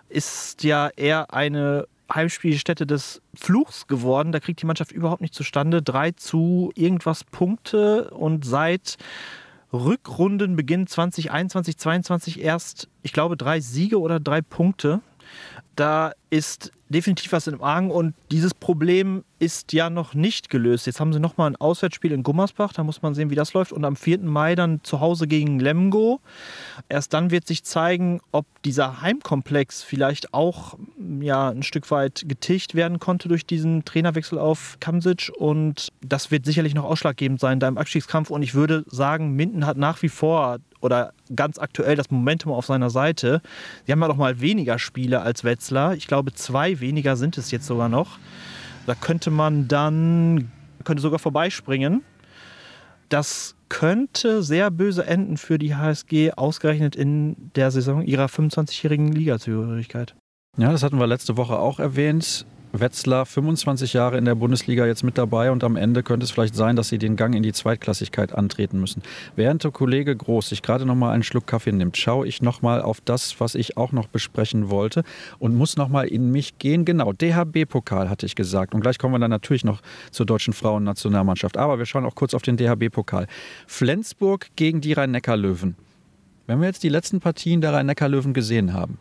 ist ja eher eine Heimspielstätte des Fluchs geworden. Da kriegt die Mannschaft überhaupt nicht zustande. Drei zu irgendwas Punkte und seit Rückrundenbeginn 2021, 2022 erst, ich glaube, drei Siege oder drei Punkte. Da ist definitiv was im Argen und dieses Problem ist ja noch nicht gelöst. Jetzt haben sie nochmal ein Auswärtsspiel in Gummersbach, da muss man sehen, wie das läuft. Und am 4. Mai dann zu Hause gegen Lemgo. Erst dann wird sich zeigen, ob dieser Heimkomplex vielleicht auch ja, ein Stück weit getilgt werden konnte durch diesen Trainerwechsel auf Kamsic. Und das wird sicherlich noch ausschlaggebend sein da im Abstiegskampf. Und ich würde sagen, Minden hat nach wie vor oder ganz aktuell das Momentum auf seiner Seite. Sie haben ja noch mal weniger Spiele als Wetzlar. Ich glaube, zwei weniger sind es jetzt sogar noch. Da könnte man dann, könnte sogar vorbeispringen. Das könnte sehr böse enden für die HSG, ausgerechnet in der Saison ihrer 25-jährigen Ligazugehörigkeit. Ja, das hatten wir letzte Woche auch erwähnt. Wetzlar 25 Jahre in der Bundesliga jetzt mit dabei und am Ende könnte es vielleicht sein, dass sie den Gang in die Zweitklassigkeit antreten müssen. Während der Kollege Groß sich gerade noch mal einen Schluck Kaffee nimmt, schaue ich noch mal auf das, was ich auch noch besprechen wollte und muss noch mal in mich gehen. Genau, DHB-Pokal hatte ich gesagt und gleich kommen wir dann natürlich noch zur deutschen Frauennationalmannschaft. Aber wir schauen auch kurz auf den DHB-Pokal. Flensburg gegen die Rhein-Neckar-Löwen. Wenn wir jetzt die letzten Partien der Rhein-Neckar-Löwen gesehen haben,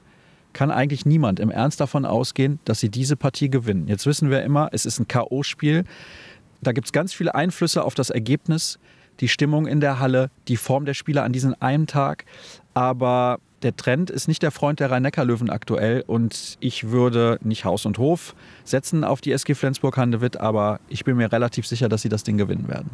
kann eigentlich niemand im Ernst davon ausgehen, dass sie diese Partie gewinnen. Jetzt wissen wir immer, es ist ein K.O.-Spiel. Da gibt es ganz viele Einflüsse auf das Ergebnis, die Stimmung in der Halle, die Form der Spieler an diesem einen Tag. Aber der Trend ist nicht der Freund der Rhein-Neckar-Löwen aktuell und ich würde nicht Haus und Hof setzen auf die SG Flensburg-Handewitt, aber ich bin mir relativ sicher, dass sie das Ding gewinnen werden.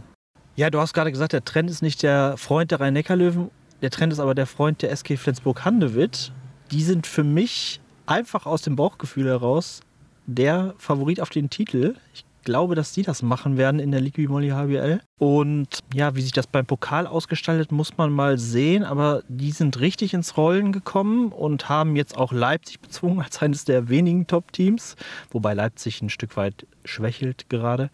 Ja, du hast gerade gesagt, der Trend ist nicht der Freund der Rhein-Neckar-Löwen, der Trend ist aber der Freund der SG Flensburg-Handewitt die sind für mich einfach aus dem Bauchgefühl heraus der Favorit auf den Titel. Ich glaube, dass die das machen werden in der Ligue Molly HBL. Und ja, wie sich das beim Pokal ausgestaltet, muss man mal sehen. Aber die sind richtig ins Rollen gekommen und haben jetzt auch Leipzig bezwungen als eines der wenigen Top-Teams. Wobei Leipzig ein Stück weit schwächelt gerade.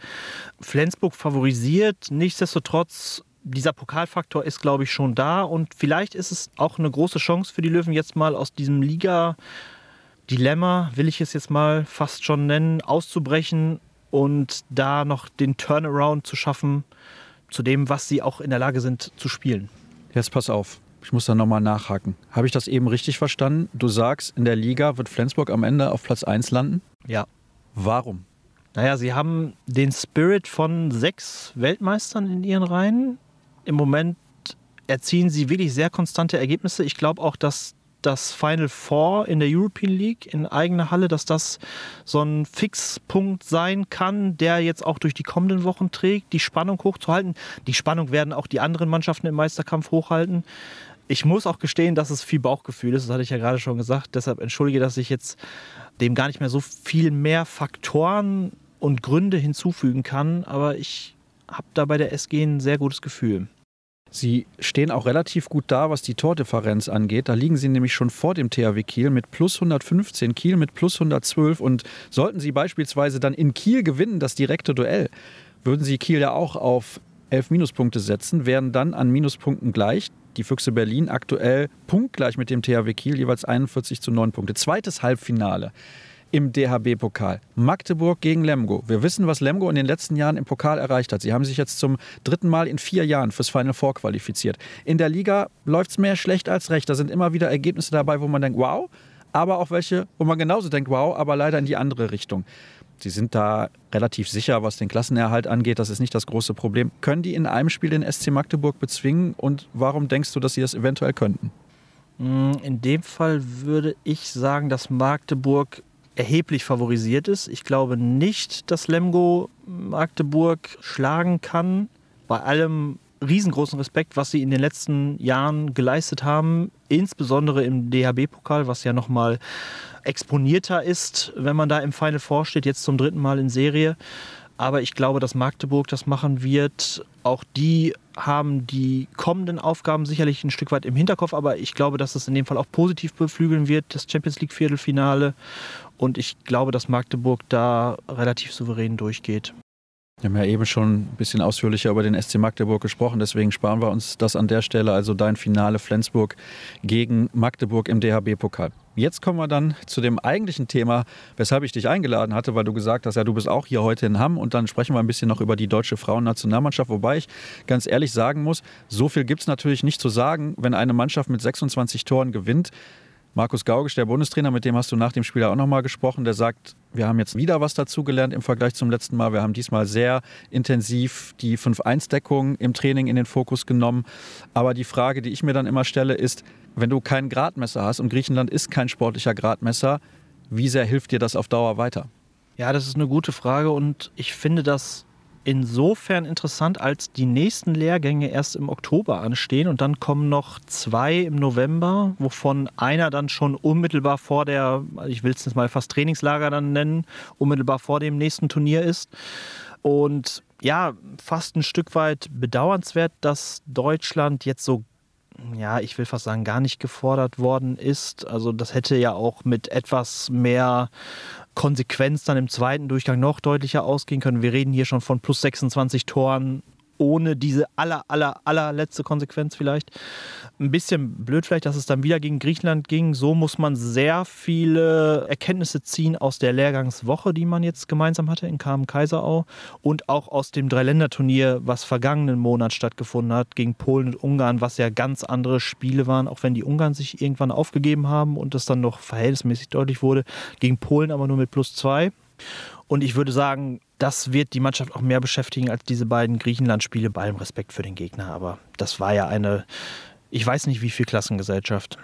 Flensburg favorisiert. Nichtsdestotrotz dieser Pokalfaktor ist, glaube ich, schon da. Und vielleicht ist es auch eine große Chance für die Löwen, jetzt mal aus diesem Liga-Dilemma, will ich es jetzt mal fast schon nennen, auszubrechen und da noch den Turnaround zu schaffen zu dem, was sie auch in der Lage sind zu spielen. Jetzt pass auf. Ich muss da nochmal nachhaken. Habe ich das eben richtig verstanden? Du sagst, in der Liga wird Flensburg am Ende auf Platz 1 landen? Ja. Warum? Naja, sie haben den Spirit von sechs Weltmeistern in ihren Reihen im Moment erzielen sie wirklich sehr konstante Ergebnisse. Ich glaube auch, dass das Final Four in der European League in eigener Halle, dass das so ein Fixpunkt sein kann, der jetzt auch durch die kommenden Wochen trägt, die Spannung hochzuhalten. Die Spannung werden auch die anderen Mannschaften im Meisterkampf hochhalten. Ich muss auch gestehen, dass es viel Bauchgefühl ist, das hatte ich ja gerade schon gesagt. Deshalb entschuldige, dass ich jetzt dem gar nicht mehr so viel mehr Faktoren und Gründe hinzufügen kann. Aber ich habe da bei der SG ein sehr gutes Gefühl. Sie stehen auch relativ gut da, was die Tordifferenz angeht. Da liegen sie nämlich schon vor dem THW Kiel mit plus 115, Kiel mit plus 112. Und sollten sie beispielsweise dann in Kiel gewinnen, das direkte Duell, würden sie Kiel ja auch auf 11 Minuspunkte setzen, wären dann an Minuspunkten gleich. Die Füchse Berlin aktuell punktgleich mit dem THW Kiel, jeweils 41 zu 9 Punkte. Zweites Halbfinale im DHB-Pokal. Magdeburg gegen Lemgo. Wir wissen, was Lemgo in den letzten Jahren im Pokal erreicht hat. Sie haben sich jetzt zum dritten Mal in vier Jahren fürs Final Four qualifiziert. In der Liga läuft es mehr schlecht als recht. Da sind immer wieder Ergebnisse dabei, wo man denkt, wow, aber auch welche, wo man genauso denkt, wow, aber leider in die andere Richtung. Sie sind da relativ sicher, was den Klassenerhalt angeht. Das ist nicht das große Problem. Können die in einem Spiel den SC Magdeburg bezwingen? Und warum denkst du, dass sie das eventuell könnten? In dem Fall würde ich sagen, dass Magdeburg erheblich favorisiert ist. Ich glaube nicht, dass Lemgo Magdeburg schlagen kann. Bei allem riesengroßen Respekt, was sie in den letzten Jahren geleistet haben, insbesondere im DHB-Pokal, was ja nochmal exponierter ist, wenn man da im Final Four steht, jetzt zum dritten Mal in Serie. Aber ich glaube, dass Magdeburg das machen wird. Auch die haben die kommenden Aufgaben sicherlich ein Stück weit im Hinterkopf, aber ich glaube, dass es in dem Fall auch positiv beflügeln wird, das Champions League Viertelfinale. Und ich glaube, dass Magdeburg da relativ souverän durchgeht. Wir haben ja eben schon ein bisschen ausführlicher über den SC Magdeburg gesprochen, deswegen sparen wir uns das an der Stelle, also dein Finale Flensburg gegen Magdeburg im DHB-Pokal. Jetzt kommen wir dann zu dem eigentlichen Thema, weshalb ich dich eingeladen hatte, weil du gesagt hast, ja, du bist auch hier heute in Hamm und dann sprechen wir ein bisschen noch über die deutsche Frauennationalmannschaft, wobei ich ganz ehrlich sagen muss, so viel gibt es natürlich nicht zu sagen, wenn eine Mannschaft mit 26 Toren gewinnt. Markus Gaugisch, der Bundestrainer, mit dem hast du nach dem Spiel auch nochmal gesprochen, der sagt, wir haben jetzt wieder was dazugelernt im Vergleich zum letzten Mal. Wir haben diesmal sehr intensiv die 5-1-Deckung im Training in den Fokus genommen. Aber die Frage, die ich mir dann immer stelle, ist, wenn du kein Gradmesser hast und Griechenland ist kein sportlicher Gradmesser, wie sehr hilft dir das auf Dauer weiter? Ja, das ist eine gute Frage und ich finde das insofern interessant, als die nächsten Lehrgänge erst im Oktober anstehen und dann kommen noch zwei im November, wovon einer dann schon unmittelbar vor der, ich will es jetzt mal fast Trainingslager dann nennen, unmittelbar vor dem nächsten Turnier ist. Und ja, fast ein Stück weit bedauernswert, dass Deutschland jetzt so ja, ich will fast sagen, gar nicht gefordert worden ist. Also das hätte ja auch mit etwas mehr Konsequenz dann im zweiten Durchgang noch deutlicher ausgehen können. Wir reden hier schon von plus 26 Toren ohne diese aller, aller, allerletzte Konsequenz vielleicht. Ein bisschen blöd vielleicht, dass es dann wieder gegen Griechenland ging. So muss man sehr viele Erkenntnisse ziehen aus der Lehrgangswoche, die man jetzt gemeinsam hatte in KM Kaiserau und auch aus dem Dreiländerturnier, was vergangenen Monat stattgefunden hat, gegen Polen und Ungarn, was ja ganz andere Spiele waren, auch wenn die Ungarn sich irgendwann aufgegeben haben und es dann noch verhältnismäßig deutlich wurde. Gegen Polen aber nur mit plus zwei. Und ich würde sagen, das wird die Mannschaft auch mehr beschäftigen als diese beiden Griechenland-Spiele, bei allem Respekt für den Gegner. Aber das war ja eine, ich weiß nicht wie viel Klassengesellschaft.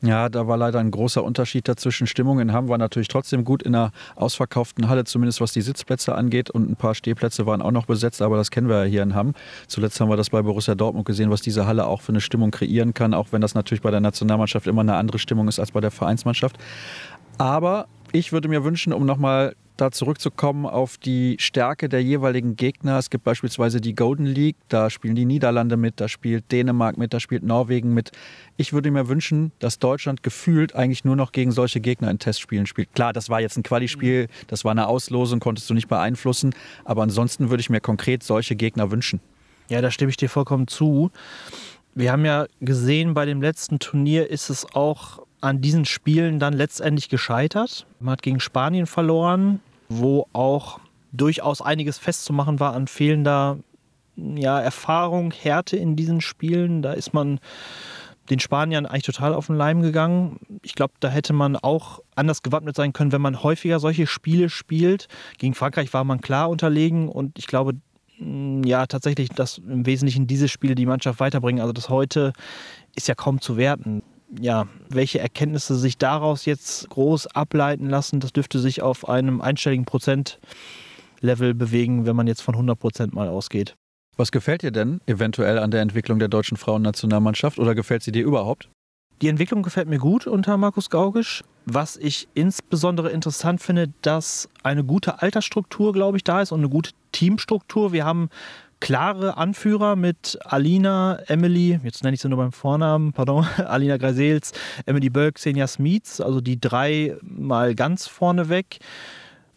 Ja, da war leider ein großer Unterschied dazwischen. Stimmung in Hamm war natürlich trotzdem gut in einer ausverkauften Halle, zumindest was die Sitzplätze angeht. Und ein paar Stehplätze waren auch noch besetzt, aber das kennen wir ja hier in Hamm. Zuletzt haben wir das bei Borussia Dortmund gesehen, was diese Halle auch für eine Stimmung kreieren kann, auch wenn das natürlich bei der Nationalmannschaft immer eine andere Stimmung ist als bei der Vereinsmannschaft. Aber ich würde mir wünschen, um nochmal da zurückzukommen auf die Stärke der jeweiligen Gegner. Es gibt beispielsweise die Golden League, da spielen die Niederlande mit, da spielt Dänemark mit, da spielt Norwegen mit. Ich würde mir wünschen, dass Deutschland gefühlt eigentlich nur noch gegen solche Gegner in Testspielen spielt. Klar, das war jetzt ein Quali-Spiel, das war eine Auslosung, konntest du nicht beeinflussen, aber ansonsten würde ich mir konkret solche Gegner wünschen. Ja, da stimme ich dir vollkommen zu. Wir haben ja gesehen, bei dem letzten Turnier ist es auch an diesen Spielen dann letztendlich gescheitert. Man hat gegen Spanien verloren, wo auch durchaus einiges festzumachen war an fehlender ja, Erfahrung, Härte in diesen Spielen. Da ist man den Spaniern eigentlich total auf den Leim gegangen. Ich glaube, da hätte man auch anders gewappnet sein können, wenn man häufiger solche Spiele spielt. Gegen Frankreich war man klar unterlegen und ich glaube, ja, tatsächlich, dass im Wesentlichen diese Spiele die Mannschaft weiterbringen. Also das heute ist ja kaum zu werten ja, welche Erkenntnisse sich daraus jetzt groß ableiten lassen, das dürfte sich auf einem einstelligen Prozentlevel bewegen, wenn man jetzt von 100 Prozent mal ausgeht. Was gefällt dir denn eventuell an der Entwicklung der deutschen Frauennationalmannschaft oder gefällt sie dir überhaupt? Die Entwicklung gefällt mir gut unter Markus Gaugisch. Was ich insbesondere interessant finde, dass eine gute Altersstruktur, glaube ich, da ist und eine gute Teamstruktur. Wir haben klare Anführer mit Alina, Emily, jetzt nenne ich sie nur beim Vornamen, pardon, <laughs> Alina Greisels, Emily Bölk, Senja Smits, also die drei mal ganz vorne weg.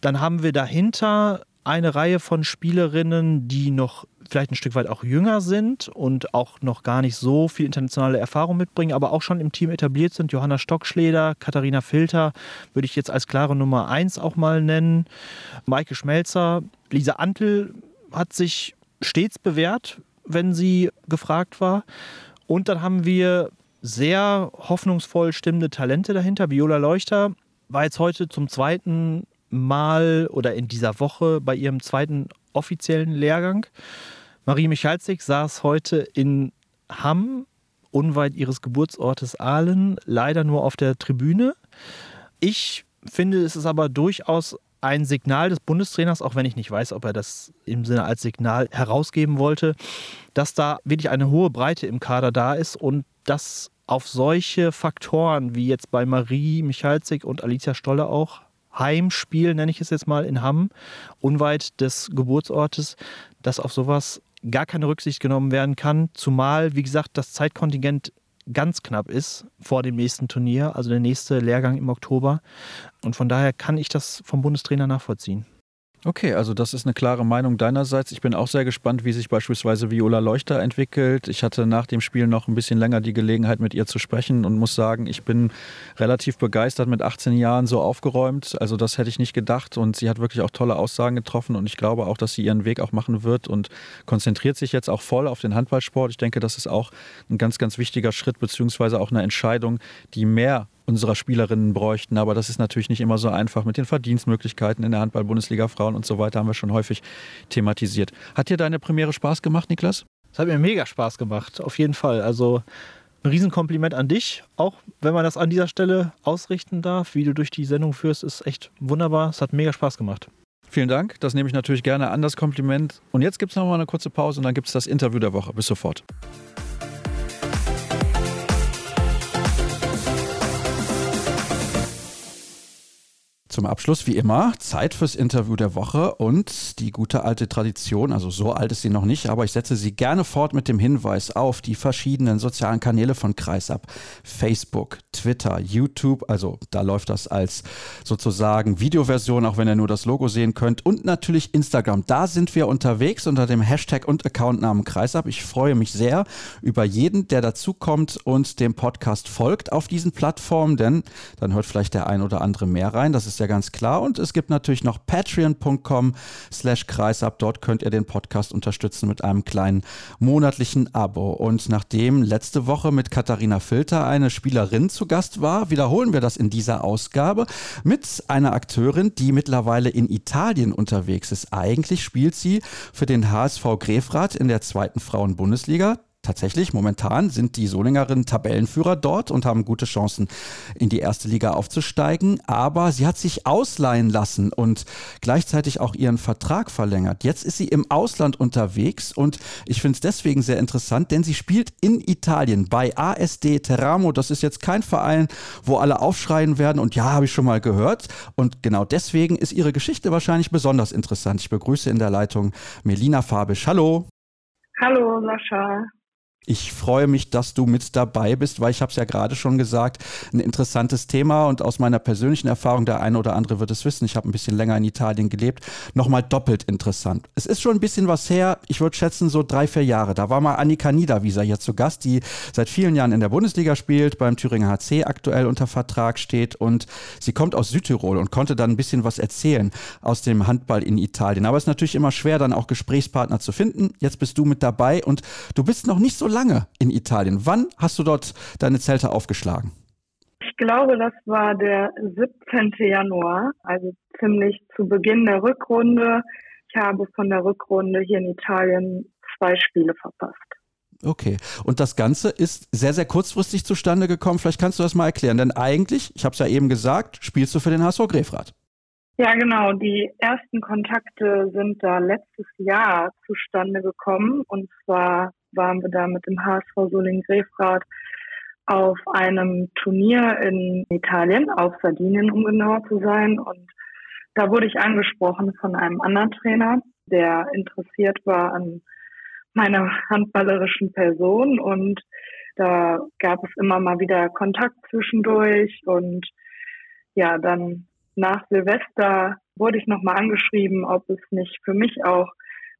Dann haben wir dahinter eine Reihe von Spielerinnen, die noch vielleicht ein Stück weit auch jünger sind und auch noch gar nicht so viel internationale Erfahrung mitbringen, aber auch schon im Team etabliert sind. Johanna Stockschleder, Katharina Filter würde ich jetzt als klare Nummer eins auch mal nennen. Maike Schmelzer, Lisa Antel hat sich stets bewährt, wenn sie gefragt war. Und dann haben wir sehr hoffnungsvoll stimmende Talente dahinter. Viola Leuchter war jetzt heute zum zweiten Mal oder in dieser Woche bei ihrem zweiten offiziellen Lehrgang. Marie Michalzig saß heute in Hamm, unweit ihres Geburtsortes Aalen, leider nur auf der Tribüne. Ich finde, es ist aber durchaus ein Signal des Bundestrainers, auch wenn ich nicht weiß, ob er das im Sinne als Signal herausgeben wollte, dass da wirklich eine hohe Breite im Kader da ist und dass auf solche Faktoren wie jetzt bei Marie Michalzik und Alicia Stolle auch Heimspiel, nenne ich es jetzt mal, in Hamm, unweit des Geburtsortes, dass auf sowas gar keine Rücksicht genommen werden kann. Zumal, wie gesagt, das Zeitkontingent ganz knapp ist vor dem nächsten Turnier, also der nächste Lehrgang im Oktober. Und von daher kann ich das vom Bundestrainer nachvollziehen. Okay, also das ist eine klare Meinung deinerseits. Ich bin auch sehr gespannt, wie sich beispielsweise Viola Leuchter entwickelt. Ich hatte nach dem Spiel noch ein bisschen länger die Gelegenheit, mit ihr zu sprechen und muss sagen, ich bin relativ begeistert mit 18 Jahren so aufgeräumt. Also das hätte ich nicht gedacht und sie hat wirklich auch tolle Aussagen getroffen und ich glaube auch, dass sie ihren Weg auch machen wird und konzentriert sich jetzt auch voll auf den Handballsport. Ich denke, das ist auch ein ganz, ganz wichtiger Schritt beziehungsweise auch eine Entscheidung, die mehr unserer Spielerinnen bräuchten. Aber das ist natürlich nicht immer so einfach mit den Verdienstmöglichkeiten in der Handball-Bundesliga Frauen und so weiter, haben wir schon häufig thematisiert. Hat dir deine Premiere Spaß gemacht, Niklas? Es hat mir mega Spaß gemacht, auf jeden Fall. Also ein Riesenkompliment an dich, auch wenn man das an dieser Stelle ausrichten darf. Wie du durch die Sendung führst, ist echt wunderbar. Es hat mega Spaß gemacht. Vielen Dank, das nehme ich natürlich gerne an, das Kompliment. Und jetzt gibt es noch mal eine kurze Pause und dann gibt es das Interview der Woche. Bis sofort. Zum Abschluss, wie immer, Zeit fürs Interview der Woche und die gute alte Tradition, also so alt ist sie noch nicht, aber ich setze sie gerne fort mit dem Hinweis auf die verschiedenen sozialen Kanäle von Kreisab. Facebook, Twitter, YouTube, also da läuft das als sozusagen Videoversion, auch wenn ihr nur das Logo sehen könnt und natürlich Instagram. Da sind wir unterwegs unter dem Hashtag und Accountnamen Kreisab. Ich freue mich sehr über jeden, der dazukommt und dem Podcast folgt auf diesen Plattformen, denn dann hört vielleicht der ein oder andere mehr rein. Das ist ganz klar. Und es gibt natürlich noch patreon.com slash kreisab. Dort könnt ihr den Podcast unterstützen mit einem kleinen monatlichen Abo. Und nachdem letzte Woche mit Katharina Filter eine Spielerin zu Gast war, wiederholen wir das in dieser Ausgabe mit einer Akteurin, die mittlerweile in Italien unterwegs ist. Eigentlich spielt sie für den HSV Grefrath in der zweiten Frauen-Bundesliga tatsächlich, momentan sind die Solingerinnen Tabellenführer dort und haben gute Chancen, in die erste Liga aufzusteigen. Aber sie hat sich ausleihen lassen und gleichzeitig auch ihren Vertrag verlängert. Jetzt ist sie im Ausland unterwegs und ich finde es deswegen sehr interessant, denn sie spielt in Italien bei ASD Teramo. Das ist jetzt kein Verein, wo alle aufschreien werden und ja, habe ich schon mal gehört. Und genau deswegen ist ihre Geschichte wahrscheinlich besonders interessant. Ich begrüße in der Leitung Melina Fabisch. Hallo. Hallo, Sascha. Ich freue mich, dass du mit dabei bist, weil ich habe es ja gerade schon gesagt, ein interessantes Thema und aus meiner persönlichen Erfahrung, der eine oder andere wird es wissen, ich habe ein bisschen länger in Italien gelebt, nochmal doppelt interessant. Es ist schon ein bisschen was her, ich würde schätzen so drei, vier Jahre. Da war mal Annika Niederwieser hier zu Gast, die seit vielen Jahren in der Bundesliga spielt, beim Thüringer HC aktuell unter Vertrag steht und sie kommt aus Südtirol und konnte dann ein bisschen was erzählen aus dem Handball in Italien. Aber es ist natürlich immer schwer, dann auch Gesprächspartner zu finden. Jetzt bist du mit dabei und du bist noch nicht so lange in Italien. Wann hast du dort deine Zelte aufgeschlagen? Ich glaube, das war der 17. Januar, also ziemlich zu Beginn der Rückrunde. Ich habe von der Rückrunde hier in Italien zwei Spiele verpasst. Okay. Und das Ganze ist sehr, sehr kurzfristig zustande gekommen. Vielleicht kannst du das mal erklären. Denn eigentlich, ich habe es ja eben gesagt, spielst du für den HSV Grefrath. Ja, genau. Die ersten Kontakte sind da letztes Jahr zustande gekommen. Und zwar waren wir da mit dem HSV Solingen-Grefrath auf einem Turnier in Italien, auf Sardinien, um genauer zu sein. Und da wurde ich angesprochen von einem anderen Trainer, der interessiert war an meiner handballerischen Person. Und da gab es immer mal wieder Kontakt zwischendurch. Und ja, dann nach Silvester wurde ich nochmal angeschrieben, ob es nicht für mich auch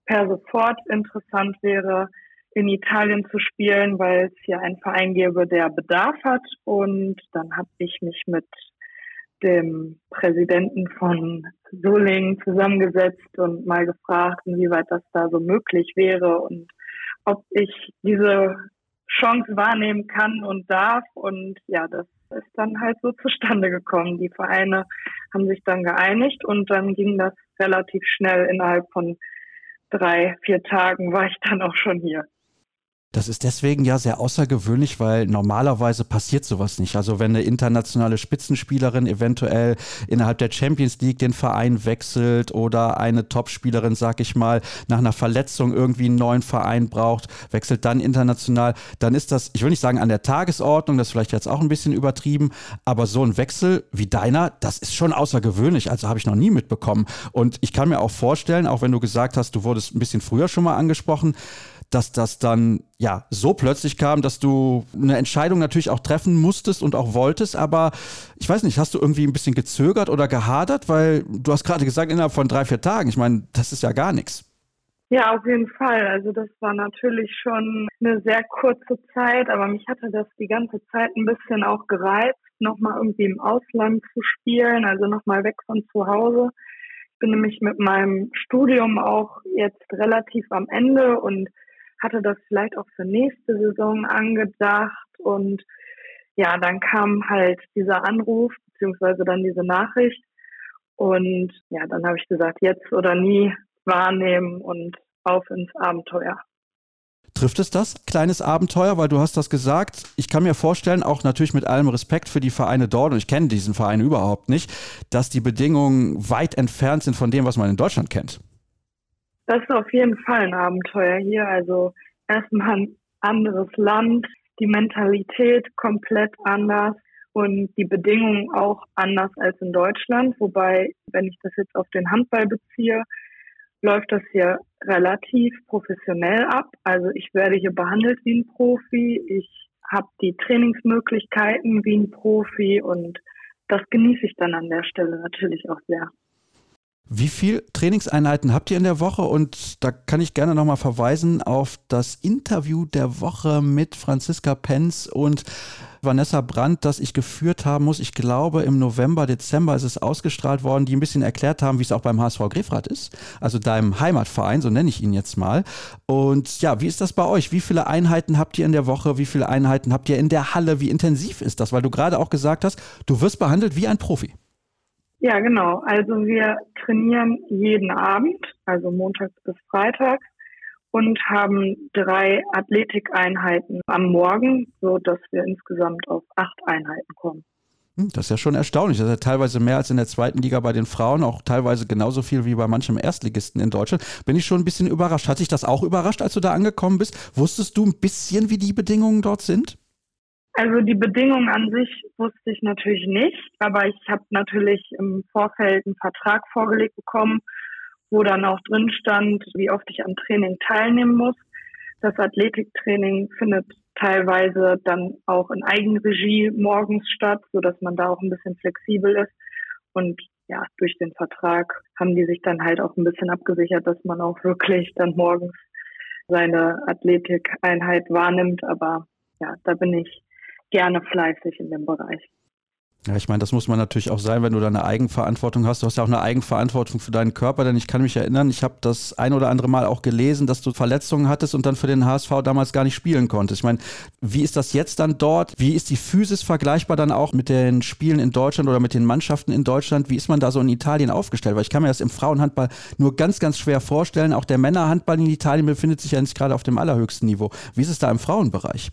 per sofort interessant wäre, in Italien zu spielen, weil es hier einen Verein gäbe, der Bedarf hat. Und dann habe ich mich mit dem Präsidenten von Solingen zusammengesetzt und mal gefragt, inwieweit das da so möglich wäre und ob ich diese Chance wahrnehmen kann und darf. Und ja, das ist dann halt so zustande gekommen. Die Vereine haben sich dann geeinigt und dann ging das relativ schnell. Innerhalb von drei, vier Tagen war ich dann auch schon hier. Das ist deswegen ja sehr außergewöhnlich, weil normalerweise passiert sowas nicht. Also wenn eine internationale Spitzenspielerin eventuell innerhalb der Champions League den Verein wechselt oder eine Topspielerin, sag ich mal, nach einer Verletzung irgendwie einen neuen Verein braucht, wechselt dann international, dann ist das, ich will nicht sagen an der Tagesordnung, das ist vielleicht jetzt auch ein bisschen übertrieben, aber so ein Wechsel wie deiner, das ist schon außergewöhnlich. Also habe ich noch nie mitbekommen. Und ich kann mir auch vorstellen, auch wenn du gesagt hast, du wurdest ein bisschen früher schon mal angesprochen, dass das dann ja so plötzlich kam, dass du eine Entscheidung natürlich auch treffen musstest und auch wolltest, aber ich weiß nicht, hast du irgendwie ein bisschen gezögert oder gehadert, weil du hast gerade gesagt, innerhalb von drei, vier Tagen, ich meine, das ist ja gar nichts. Ja, auf jeden Fall. Also das war natürlich schon eine sehr kurze Zeit, aber mich hatte das die ganze Zeit ein bisschen auch gereizt, nochmal irgendwie im Ausland zu spielen, also nochmal weg von zu Hause. Ich bin nämlich mit meinem Studium auch jetzt relativ am Ende und hatte das vielleicht auch für nächste Saison angedacht und ja, dann kam halt dieser Anruf beziehungsweise dann diese Nachricht und ja, dann habe ich gesagt, jetzt oder nie wahrnehmen und auf ins Abenteuer. Trifft es das, kleines Abenteuer, weil du hast das gesagt. Ich kann mir vorstellen, auch natürlich mit allem Respekt für die Vereine dort, und ich kenne diesen Verein überhaupt nicht, dass die Bedingungen weit entfernt sind von dem, was man in Deutschland kennt. Das ist auf jeden Fall ein Abenteuer hier. Also erstmal ein anderes Land, die Mentalität komplett anders und die Bedingungen auch anders als in Deutschland. Wobei, wenn ich das jetzt auf den Handball beziehe, läuft das hier relativ professionell ab. Also ich werde hier behandelt wie ein Profi. Ich habe die Trainingsmöglichkeiten wie ein Profi und das genieße ich dann an der Stelle natürlich auch sehr. Wie viele Trainingseinheiten habt ihr in der Woche? Und da kann ich gerne nochmal verweisen auf das Interview der Woche mit Franziska Penz und Vanessa Brandt, das ich geführt haben muss. Ich glaube, im November, Dezember ist es ausgestrahlt worden, die ein bisschen erklärt haben, wie es auch beim HSV Grefrath ist. Also deinem Heimatverein, so nenne ich ihn jetzt mal. Und ja, wie ist das bei euch? Wie viele Einheiten habt ihr in der Woche? Wie viele Einheiten habt ihr in der Halle? Wie intensiv ist das? Weil du gerade auch gesagt hast, du wirst behandelt wie ein Profi. Ja, genau. Also wir trainieren jeden Abend, also montags bis freitags und haben drei Athletikeinheiten am Morgen, so dass wir insgesamt auf acht Einheiten kommen. Hm, das ist ja schon erstaunlich. Das ist ja teilweise mehr als in der zweiten Liga bei den Frauen, auch teilweise genauso viel wie bei manchem Erstligisten in Deutschland. Bin ich schon ein bisschen überrascht. Hat sich das auch überrascht, als du da angekommen bist? Wusstest du ein bisschen, wie die Bedingungen dort sind? Also die Bedingungen an sich wusste ich natürlich nicht, aber ich habe natürlich im Vorfeld einen Vertrag vorgelegt bekommen, wo dann auch drin stand, wie oft ich am Training teilnehmen muss. Das Athletiktraining findet teilweise dann auch in Eigenregie morgens statt, so dass man da auch ein bisschen flexibel ist. Und ja, durch den Vertrag haben die sich dann halt auch ein bisschen abgesichert, dass man auch wirklich dann morgens seine Athletikeinheit wahrnimmt. Aber ja, da bin ich gerne fleißig in dem Bereich. Ja, ich meine, das muss man natürlich auch sein, wenn du da eine Eigenverantwortung hast. Du hast ja auch eine Eigenverantwortung für deinen Körper, denn ich kann mich erinnern, ich habe das ein oder andere Mal auch gelesen, dass du Verletzungen hattest und dann für den HSV damals gar nicht spielen konntest. Ich meine, wie ist das jetzt dann dort? Wie ist die Physis vergleichbar dann auch mit den Spielen in Deutschland oder mit den Mannschaften in Deutschland? Wie ist man da so in Italien aufgestellt? Weil ich kann mir das im Frauenhandball nur ganz, ganz schwer vorstellen. Auch der Männerhandball in Italien befindet sich ja nicht gerade auf dem allerhöchsten Niveau. Wie ist es da im Frauenbereich?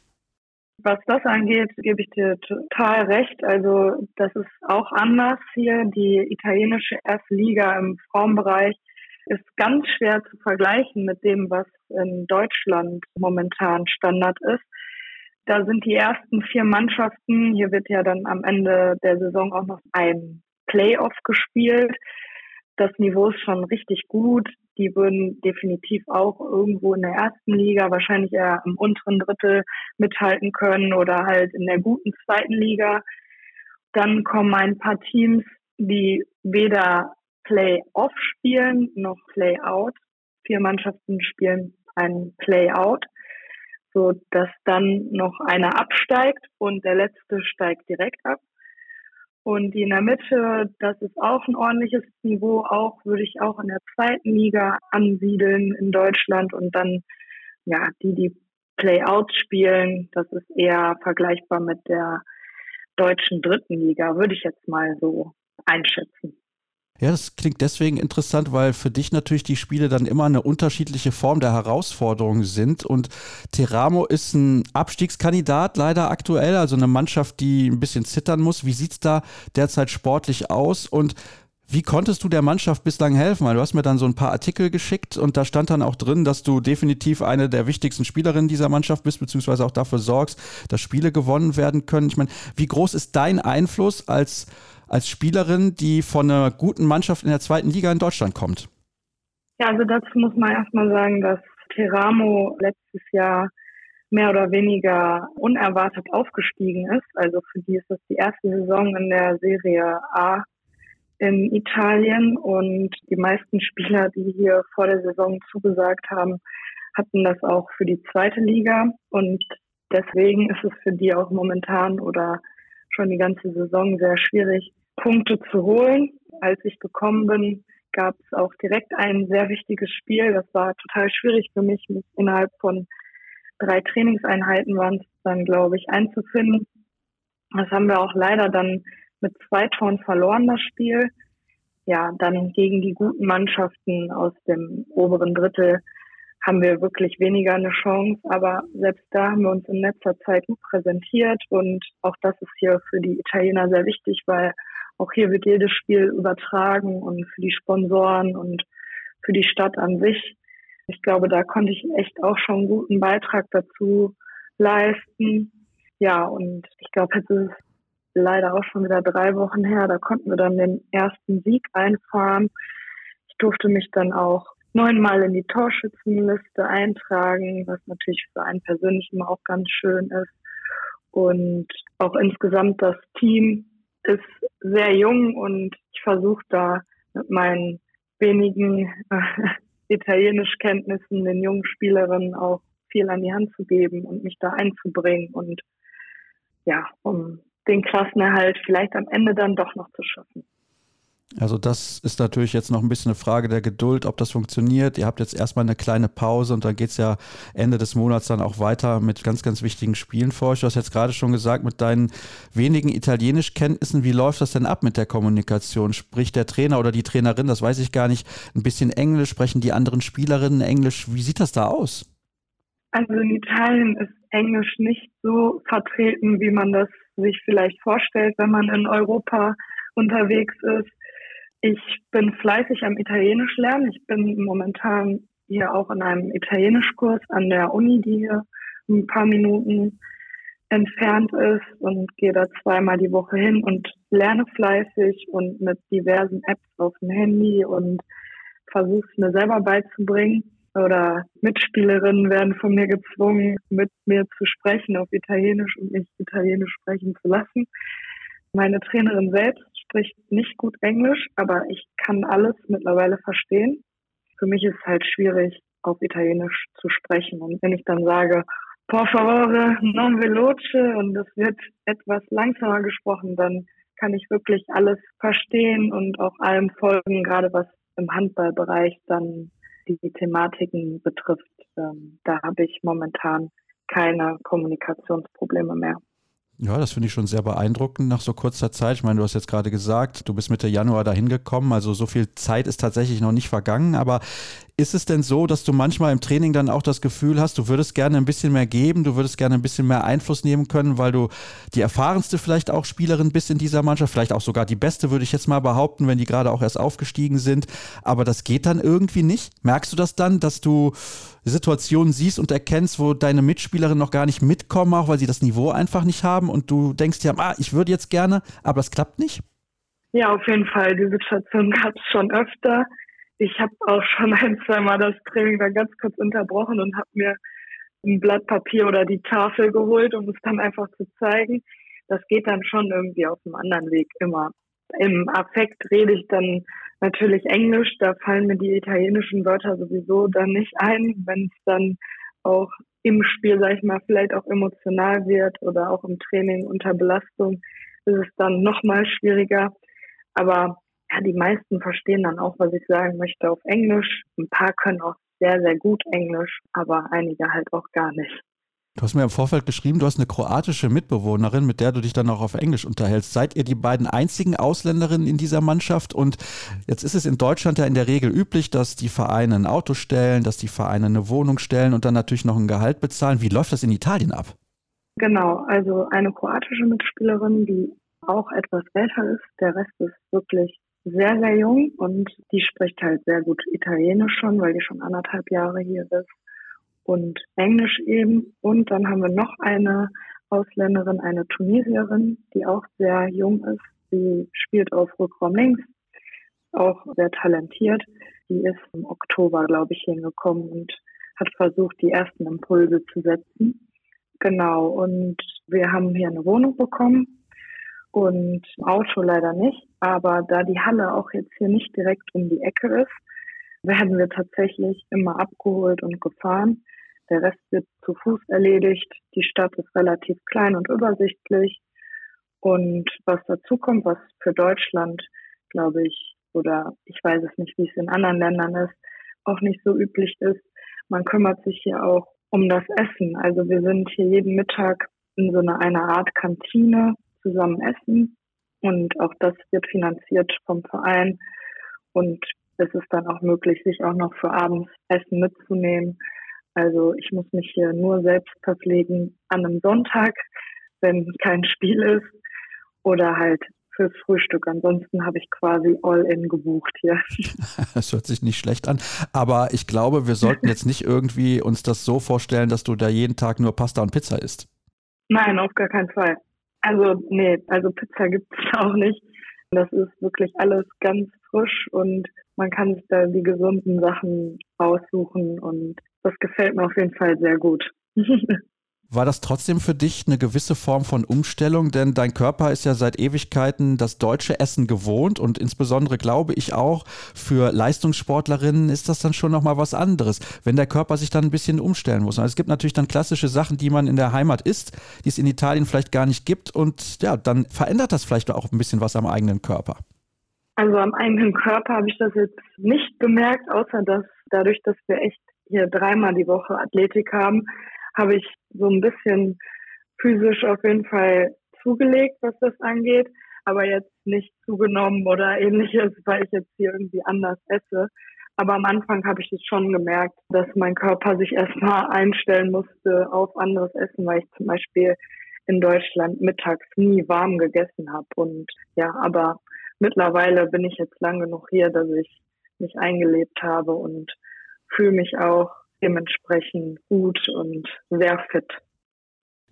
Was das angeht, gebe ich dir total recht. Also das ist auch anders hier. Die italienische erste Liga im Frauenbereich ist ganz schwer zu vergleichen mit dem, was in Deutschland momentan Standard ist. Da sind die ersten vier Mannschaften, hier wird ja dann am Ende der Saison auch noch ein Playoff gespielt das Niveau ist schon richtig gut. Die würden definitiv auch irgendwo in der ersten Liga, wahrscheinlich eher im unteren Drittel mithalten können oder halt in der guten zweiten Liga. Dann kommen ein paar Teams, die weder Play-Off spielen noch Play-Out. Vier Mannschaften spielen ein Play-Out, so dass dann noch einer absteigt und der letzte steigt direkt ab. Und die in der Mitte, das ist auch ein ordentliches Niveau, auch würde ich auch in der zweiten Liga ansiedeln in Deutschland und dann, ja, die, die Playouts spielen, das ist eher vergleichbar mit der deutschen dritten Liga, würde ich jetzt mal so einschätzen. Ja, das klingt deswegen interessant, weil für dich natürlich die Spiele dann immer eine unterschiedliche Form der Herausforderung sind. Und Teramo ist ein Abstiegskandidat leider aktuell, also eine Mannschaft, die ein bisschen zittern muss. Wie sieht es da derzeit sportlich aus? Und wie konntest du der Mannschaft bislang helfen? Weil du hast mir dann so ein paar Artikel geschickt und da stand dann auch drin, dass du definitiv eine der wichtigsten Spielerinnen dieser Mannschaft bist, beziehungsweise auch dafür sorgst, dass Spiele gewonnen werden können. Ich meine, wie groß ist dein Einfluss als als Spielerin, die von einer guten Mannschaft in der zweiten Liga in Deutschland kommt? Ja, also dazu muss man erstmal sagen, dass Teramo letztes Jahr mehr oder weniger unerwartet aufgestiegen ist. Also für die ist das die erste Saison in der Serie A in Italien und die meisten Spieler, die hier vor der Saison zugesagt haben, hatten das auch für die zweite Liga und deswegen ist es für die auch momentan oder schon die ganze Saison sehr schwierig, Punkte zu holen. Als ich gekommen bin, gab es auch direkt ein sehr wichtiges Spiel. Das war total schwierig für mich, mich innerhalb von drei Trainingseinheiten waren es dann, glaube ich, einzufinden. Das haben wir auch leider dann mit zwei Toren verloren, das Spiel. Ja, dann gegen die guten Mannschaften aus dem oberen Drittel haben wir wirklich weniger eine Chance. Aber selbst da haben wir uns in letzter Zeit gut präsentiert und auch das ist hier für die Italiener sehr wichtig, weil auch hier wird jedes Spiel übertragen und für die Sponsoren und für die Stadt an sich. Ich glaube, da konnte ich echt auch schon einen guten Beitrag dazu leisten. Ja, und ich glaube, jetzt ist es leider auch schon wieder drei Wochen her. Da konnten wir dann den ersten Sieg einfahren. Ich durfte mich dann auch neunmal in die Torschützenliste eintragen, was natürlich für einen persönlich immer auch ganz schön ist. Und auch insgesamt das Team ist sehr jung und ich versuche da mit meinen wenigen äh, Italienischkenntnissen den jungen Spielerinnen auch viel an die Hand zu geben und mich da einzubringen und ja, um den Klassenerhalt vielleicht am Ende dann doch noch zu schaffen. Also das ist natürlich jetzt noch ein bisschen eine Frage der Geduld, ob das funktioniert. Ihr habt jetzt erstmal eine kleine Pause und dann geht es ja Ende des Monats dann auch weiter mit ganz, ganz wichtigen Spielen für euch. Du hast jetzt gerade schon gesagt, mit deinen wenigen Italienischkenntnissen, wie läuft das denn ab mit der Kommunikation? Spricht der Trainer oder die Trainerin, das weiß ich gar nicht, ein bisschen Englisch? Sprechen die anderen Spielerinnen Englisch? Wie sieht das da aus? Also in Italien ist Englisch nicht so vertreten, wie man das sich vielleicht vorstellt, wenn man in Europa unterwegs ist ich bin fleißig am Italienisch lernen. Ich bin momentan hier auch in einem Italienischkurs an der Uni, die hier ein paar Minuten entfernt ist und gehe da zweimal die Woche hin und lerne fleißig und mit diversen Apps auf dem Handy und versuche es mir selber beizubringen. Oder Mitspielerinnen werden von mir gezwungen, mit mir zu sprechen auf Italienisch und mich Italienisch sprechen zu lassen. Meine Trainerin selbst spricht nicht gut Englisch, aber ich kann alles mittlerweile verstehen. Für mich ist es halt schwierig, auf Italienisch zu sprechen. Und wenn ich dann sage, por favore, non veloce, und es wird etwas langsamer gesprochen, dann kann ich wirklich alles verstehen und auch allem folgen, gerade was im Handballbereich dann die Thematiken betrifft. Ähm, da habe ich momentan keine Kommunikationsprobleme mehr. Ja, das finde ich schon sehr beeindruckend nach so kurzer Zeit. Ich meine, du hast jetzt gerade gesagt, du bist Mitte Januar dahin gekommen, also so viel Zeit ist tatsächlich noch nicht vergangen. Aber ist es denn so, dass du manchmal im Training dann auch das Gefühl hast, du würdest gerne ein bisschen mehr geben, du würdest gerne ein bisschen mehr Einfluss nehmen können, weil du die erfahrenste vielleicht auch Spielerin bist in dieser Mannschaft, vielleicht auch sogar die beste, würde ich jetzt mal behaupten, wenn die gerade auch erst aufgestiegen sind. Aber das geht dann irgendwie nicht. Merkst du das dann, dass du Situationen siehst und erkennst, wo deine Mitspielerinnen noch gar nicht mitkommen, auch weil sie das Niveau einfach nicht haben und du denkst ja, ah, ich würde jetzt gerne, aber es klappt nicht? Ja, auf jeden Fall. Die Situation gab es schon öfter ich habe auch schon ein, zwei Mal das Training dann ganz kurz unterbrochen und habe mir ein Blatt Papier oder die Tafel geholt, um es dann einfach zu zeigen. Das geht dann schon irgendwie auf einem anderen Weg immer. Im Affekt rede ich dann natürlich Englisch, da fallen mir die italienischen Wörter sowieso dann nicht ein, wenn es dann auch im Spiel, sag ich mal, vielleicht auch emotional wird oder auch im Training unter Belastung, ist es dann nochmal schwieriger. Aber ja, die meisten verstehen dann auch, was ich sagen möchte auf Englisch. Ein paar können auch sehr, sehr gut Englisch, aber einige halt auch gar nicht. Du hast mir im Vorfeld geschrieben, du hast eine kroatische Mitbewohnerin, mit der du dich dann auch auf Englisch unterhältst. Seid ihr die beiden einzigen Ausländerinnen in dieser Mannschaft? Und jetzt ist es in Deutschland ja in der Regel üblich, dass die Vereine ein Auto stellen, dass die Vereine eine Wohnung stellen und dann natürlich noch ein Gehalt bezahlen. Wie läuft das in Italien ab? Genau, also eine kroatische Mitspielerin, die auch etwas älter ist. Der Rest ist wirklich sehr, sehr jung und die spricht halt sehr gut Italienisch schon, weil die schon anderthalb Jahre hier ist und Englisch eben. Und dann haben wir noch eine Ausländerin, eine Tunesierin, die auch sehr jung ist. Sie spielt auf Rückraum links, auch sehr talentiert. Die ist im Oktober, glaube ich, hingekommen und hat versucht, die ersten Impulse zu setzen. Genau, und wir haben hier eine Wohnung bekommen und Auto leider nicht. Aber da die Halle auch jetzt hier nicht direkt um die Ecke ist, werden wir tatsächlich immer abgeholt und gefahren. Der Rest wird zu Fuß erledigt. Die Stadt ist relativ klein und übersichtlich. Und was dazu kommt, was für Deutschland, glaube ich, oder ich weiß es nicht, wie es in anderen Ländern ist, auch nicht so üblich ist, man kümmert sich hier auch um das Essen. Also wir sind hier jeden Mittag in so einer, einer Art Kantine zusammen essen. Und auch das wird finanziert vom Verein. Und es ist dann auch möglich, sich auch noch für abends Essen mitzunehmen. Also ich muss mich hier nur selbst verpflegen an einem Sonntag, wenn kein Spiel ist oder halt fürs Frühstück. Ansonsten habe ich quasi All-In gebucht hier. <laughs> Das hört sich nicht schlecht an. Aber ich glaube, wir sollten jetzt nicht irgendwie uns das so vorstellen, dass du da jeden Tag nur Pasta und Pizza isst. Nein, auf gar keinen Fall. Also, nee, also Pizza gibt es <laughs> auch nicht. Das ist wirklich alles ganz frisch und man kann sich da die gesunden Sachen aussuchen und das gefällt mir auf jeden Fall sehr gut. <laughs> War das trotzdem für dich eine gewisse Form von Umstellung? Denn dein Körper ist ja seit Ewigkeiten das deutsche Essen gewohnt und insbesondere glaube ich auch für Leistungssportlerinnen ist das dann schon nochmal was anderes, wenn der Körper sich dann ein bisschen umstellen muss. Also es gibt natürlich dann klassische Sachen, die man in der Heimat isst, die es in Italien vielleicht gar nicht gibt und ja, dann verändert das vielleicht auch ein bisschen was am eigenen Körper. Also am eigenen Körper habe ich das jetzt nicht gemerkt, außer dass dadurch, dass wir echt hier dreimal die Woche Athletik haben, habe ich so ein bisschen physisch auf jeden Fall zugelegt, was das angeht, aber jetzt nicht zugenommen oder ähnliches, weil ich jetzt hier irgendwie anders esse. Aber am Anfang habe ich es schon gemerkt, dass mein Körper sich erstmal einstellen musste auf anderes Essen, weil ich zum Beispiel in Deutschland mittags nie warm gegessen habe. Und ja, aber mittlerweile bin ich jetzt lang genug hier, dass ich mich eingelebt habe und fühle mich auch dementsprechend gut und sehr fit.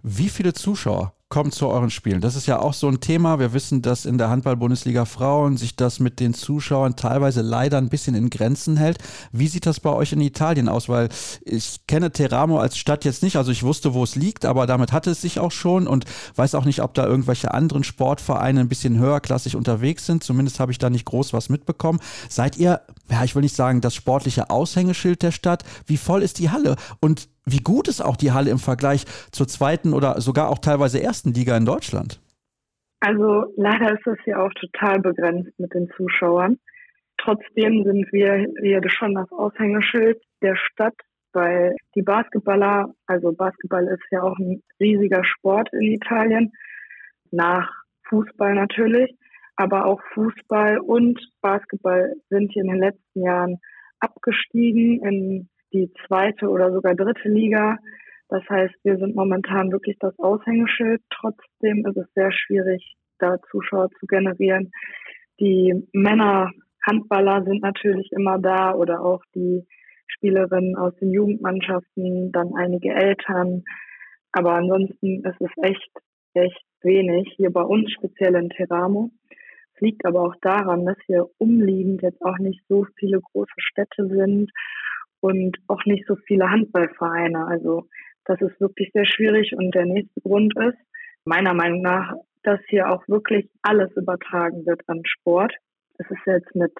Wie viele Zuschauer kommen zu euren Spielen? Das ist ja auch so ein Thema. Wir wissen, dass in der Handball-Bundesliga Frauen sich das mit den Zuschauern teilweise leider ein bisschen in Grenzen hält. Wie sieht das bei euch in Italien aus? Weil ich kenne Teramo als Stadt jetzt nicht. Also ich wusste, wo es liegt, aber damit hatte es sich auch schon und weiß auch nicht, ob da irgendwelche anderen Sportvereine ein bisschen höherklassig unterwegs sind. Zumindest habe ich da nicht groß was mitbekommen. Seid ihr, ja, ich will nicht sagen, das sportliche Aushängeschild der Stadt? Wie voll ist die Halle? Und wie gut ist auch die Halle im Vergleich zur zweiten oder sogar auch teilweise ersten Liga in Deutschland? Also leider ist das hier auch total begrenzt mit den Zuschauern. Trotzdem sind wir hier schon das Aushängeschild der Stadt, weil die Basketballer, also Basketball ist ja auch ein riesiger Sport in Italien, nach Fußball natürlich, aber auch Fußball und Basketball sind hier in den letzten Jahren abgestiegen in die zweite oder sogar dritte Liga. Das heißt, wir sind momentan wirklich das Aushängeschild. Trotzdem ist es sehr schwierig, da Zuschauer zu generieren. Die Männer Handballer sind natürlich immer da oder auch die Spielerinnen aus den Jugendmannschaften, dann einige Eltern. Aber ansonsten ist es echt, echt wenig. Hier bei uns speziell in Teramo. Es liegt aber auch daran, dass hier umliegend jetzt auch nicht so viele große Städte sind und auch nicht so viele Handballvereine. Also das ist wirklich sehr schwierig. Und der nächste Grund ist, meiner Meinung nach, dass hier auch wirklich alles übertragen wird an Sport. Es ist jetzt mit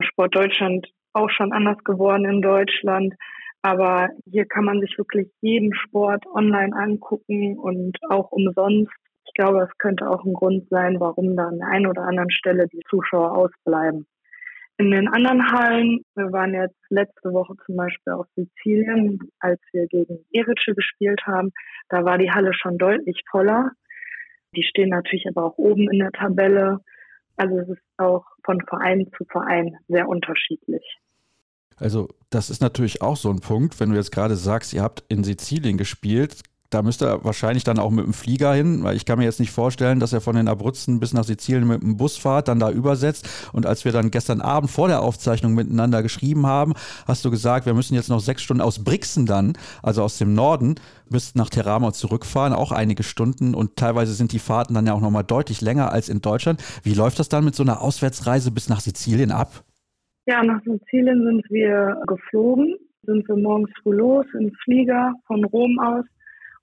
Sport Deutschland auch schon anders geworden in Deutschland. Aber hier kann man sich wirklich jeden Sport online angucken und auch umsonst. Ich glaube, es könnte auch ein Grund sein, warum da an der einen oder anderen Stelle die Zuschauer ausbleiben. In den anderen Hallen, wir waren jetzt letzte Woche zum Beispiel auf Sizilien, als wir gegen Erice gespielt haben, da war die Halle schon deutlich voller. Die stehen natürlich aber auch oben in der Tabelle. Also es ist auch von Verein zu Verein sehr unterschiedlich. Also das ist natürlich auch so ein Punkt, wenn du jetzt gerade sagst, ihr habt in Sizilien gespielt, da müsste er wahrscheinlich dann auch mit dem Flieger hin, weil ich kann mir jetzt nicht vorstellen, dass er von den Abruzzen bis nach Sizilien mit dem Bus fahrt, dann da übersetzt. Und als wir dann gestern Abend vor der Aufzeichnung miteinander geschrieben haben, hast du gesagt, wir müssen jetzt noch sechs Stunden aus Brixen dann, also aus dem Norden, bis nach Teramo zurückfahren, auch einige Stunden. Und teilweise sind die Fahrten dann ja auch nochmal deutlich länger als in Deutschland. Wie läuft das dann mit so einer Auswärtsreise bis nach Sizilien ab? Ja, nach Sizilien sind wir geflogen, sind wir morgens früh los im Flieger von Rom aus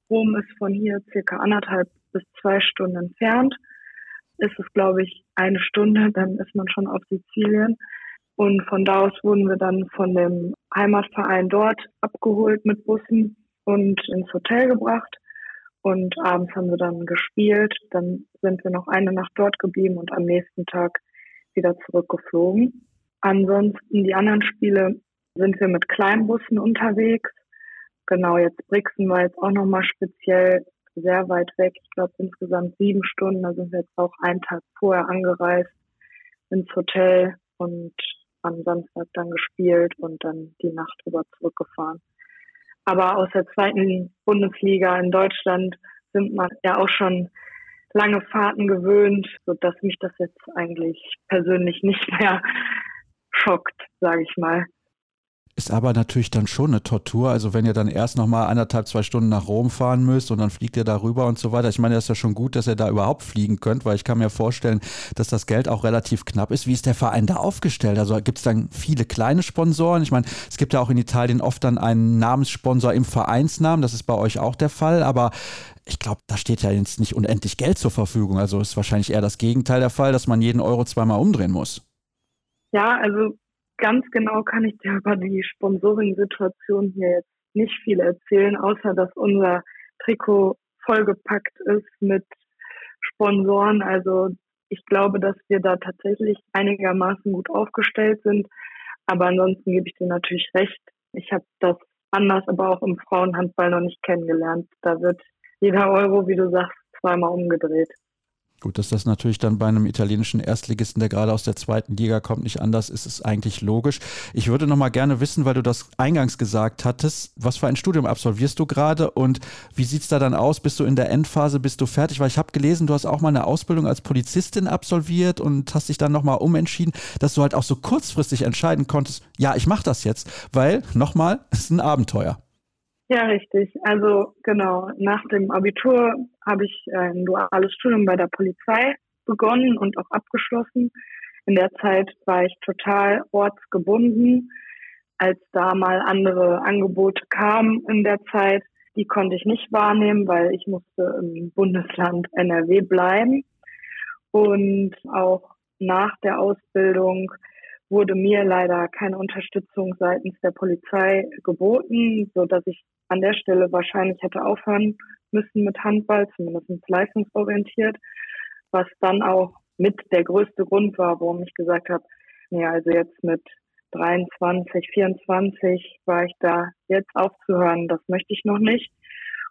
Rom ist von hier circa anderthalb bis zwei Stunden entfernt. Ist es, glaube ich, eine Stunde, dann ist man schon auf Sizilien. Und von da aus wurden wir dann von dem Heimatverein dort abgeholt mit Bussen und ins Hotel gebracht. Und abends haben wir dann gespielt. Dann sind wir noch eine Nacht dort geblieben und am nächsten Tag wieder zurückgeflogen. Ansonsten die anderen Spiele sind wir mit Kleinbussen unterwegs genau, jetzt Brixen war jetzt auch nochmal speziell sehr weit weg. Ich glaube insgesamt sieben Stunden. Da sind wir jetzt auch einen Tag vorher angereist ins Hotel und am Samstag dann gespielt und dann die Nacht über zurückgefahren. Aber aus der zweiten Bundesliga in Deutschland sind man ja auch schon lange Fahrten gewöhnt, sodass mich das jetzt eigentlich persönlich nicht <laughs> mehr schockt, sage ich mal. Ist aber natürlich dann schon eine Tortur. Also wenn ihr dann erst nochmal anderthalb, zwei Stunden nach Rom fahren müsst und dann fliegt ihr darüber und so weiter. Ich meine, das ist ja schon gut, dass ihr da überhaupt fliegen könnt, weil ich kann mir vorstellen, dass das Geld auch relativ knapp ist. Wie ist der Verein da aufgestellt? Also gibt es dann viele kleine Sponsoren? Ich meine, es gibt ja auch in Italien oft dann einen Namenssponsor im Vereinsnamen. Das ist bei euch auch der Fall. Aber ich glaube, da steht ja jetzt nicht unendlich Geld zur Verfügung. Also ist wahrscheinlich eher das Gegenteil der Fall, dass man jeden Euro zweimal umdrehen muss. Ja, also ganz genau kann ich dir über die Sponsoring-Situation hier jetzt nicht viel erzählen, außer dass unser Trikot vollgepackt ist mit Sponsoren. Also ich glaube, dass wir da tatsächlich einigermaßen gut aufgestellt sind. Aber ansonsten gebe ich dir natürlich recht. Ich habe das anders, aber auch im Frauenhandball noch nicht kennengelernt. Da wird jeder Euro, wie du sagst, zweimal umgedreht. Gut, dass das natürlich dann bei einem italienischen Erstligisten, der gerade aus der zweiten Liga kommt, nicht anders ist, ist eigentlich logisch. Ich würde noch mal gerne wissen, weil du das eingangs gesagt hattest, was für ein Studium absolvierst du gerade und wie sieht es da dann aus? Bist du in der Endphase, bist du fertig? Weil ich habe gelesen, du hast auch mal eine Ausbildung als Polizistin absolviert und hast dich dann noch mal umentschieden, dass du halt auch so kurzfristig entscheiden konntest, ja, ich mache das jetzt, weil, nochmal, es ist ein Abenteuer. Ja, richtig. Also genau, nach dem Abitur habe ich ein duales Studium bei der Polizei begonnen und auch abgeschlossen. In der Zeit war ich total ortsgebunden. Als da mal andere Angebote kamen in der Zeit, die konnte ich nicht wahrnehmen, weil ich musste im Bundesland NRW bleiben. Und auch nach der Ausbildung wurde mir leider keine Unterstützung seitens der Polizei geboten, so dass ich an der Stelle wahrscheinlich hätte aufhören müssen mit Handball, zumindest leistungsorientiert, was dann auch mit der größte Grund war, warum ich gesagt habe, nee, also jetzt mit 23, 24 war ich da jetzt aufzuhören, das möchte ich noch nicht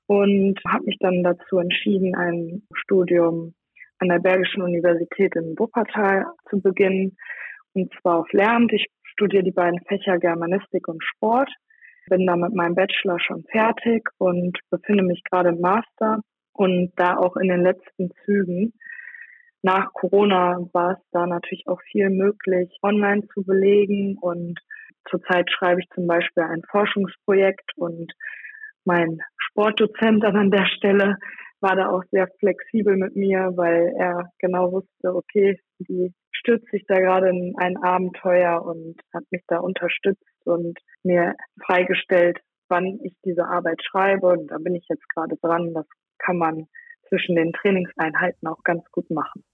und habe mich dann dazu entschieden, ein Studium an der Bergischen Universität in Wuppertal zu beginnen und zwar auf Lehramt. Ich studiere die beiden Fächer Germanistik und Sport bin da mit meinem Bachelor schon fertig und befinde mich gerade im Master und da auch in den letzten Zügen. Nach Corona war es da natürlich auch viel möglich, online zu belegen und zurzeit schreibe ich zum Beispiel ein Forschungsprojekt und mein Sportdozent dann an der Stelle war da auch sehr flexibel mit mir, weil er genau wusste, okay, die stürzt sich da gerade in ein Abenteuer und hat mich da unterstützt und mir freigestellt, wann ich diese Arbeit schreibe. Und da bin ich jetzt gerade dran. Das kann man zwischen den Trainingseinheiten auch ganz gut machen.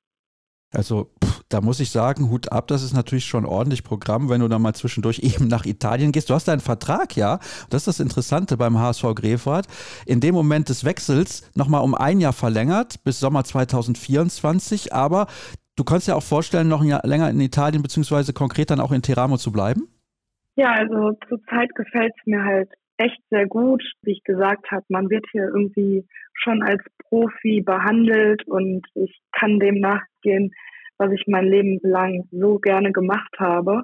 Also pff, da muss ich sagen, Hut ab, das ist natürlich schon ordentlich Programm, wenn du da mal zwischendurch <laughs> eben nach Italien gehst. Du hast einen Vertrag, ja, das ist das Interessante beim HSV Grefrath, in dem Moment des Wechsels nochmal um ein Jahr verlängert bis Sommer 2024, aber Du kannst ja auch vorstellen, noch ein Jahr länger in Italien beziehungsweise konkret dann auch in Teramo zu bleiben? Ja, also zurzeit gefällt es mir halt echt sehr gut. Wie ich gesagt habe, man wird hier irgendwie schon als Profi behandelt und ich kann dem nachgehen, was ich mein Leben lang so gerne gemacht habe.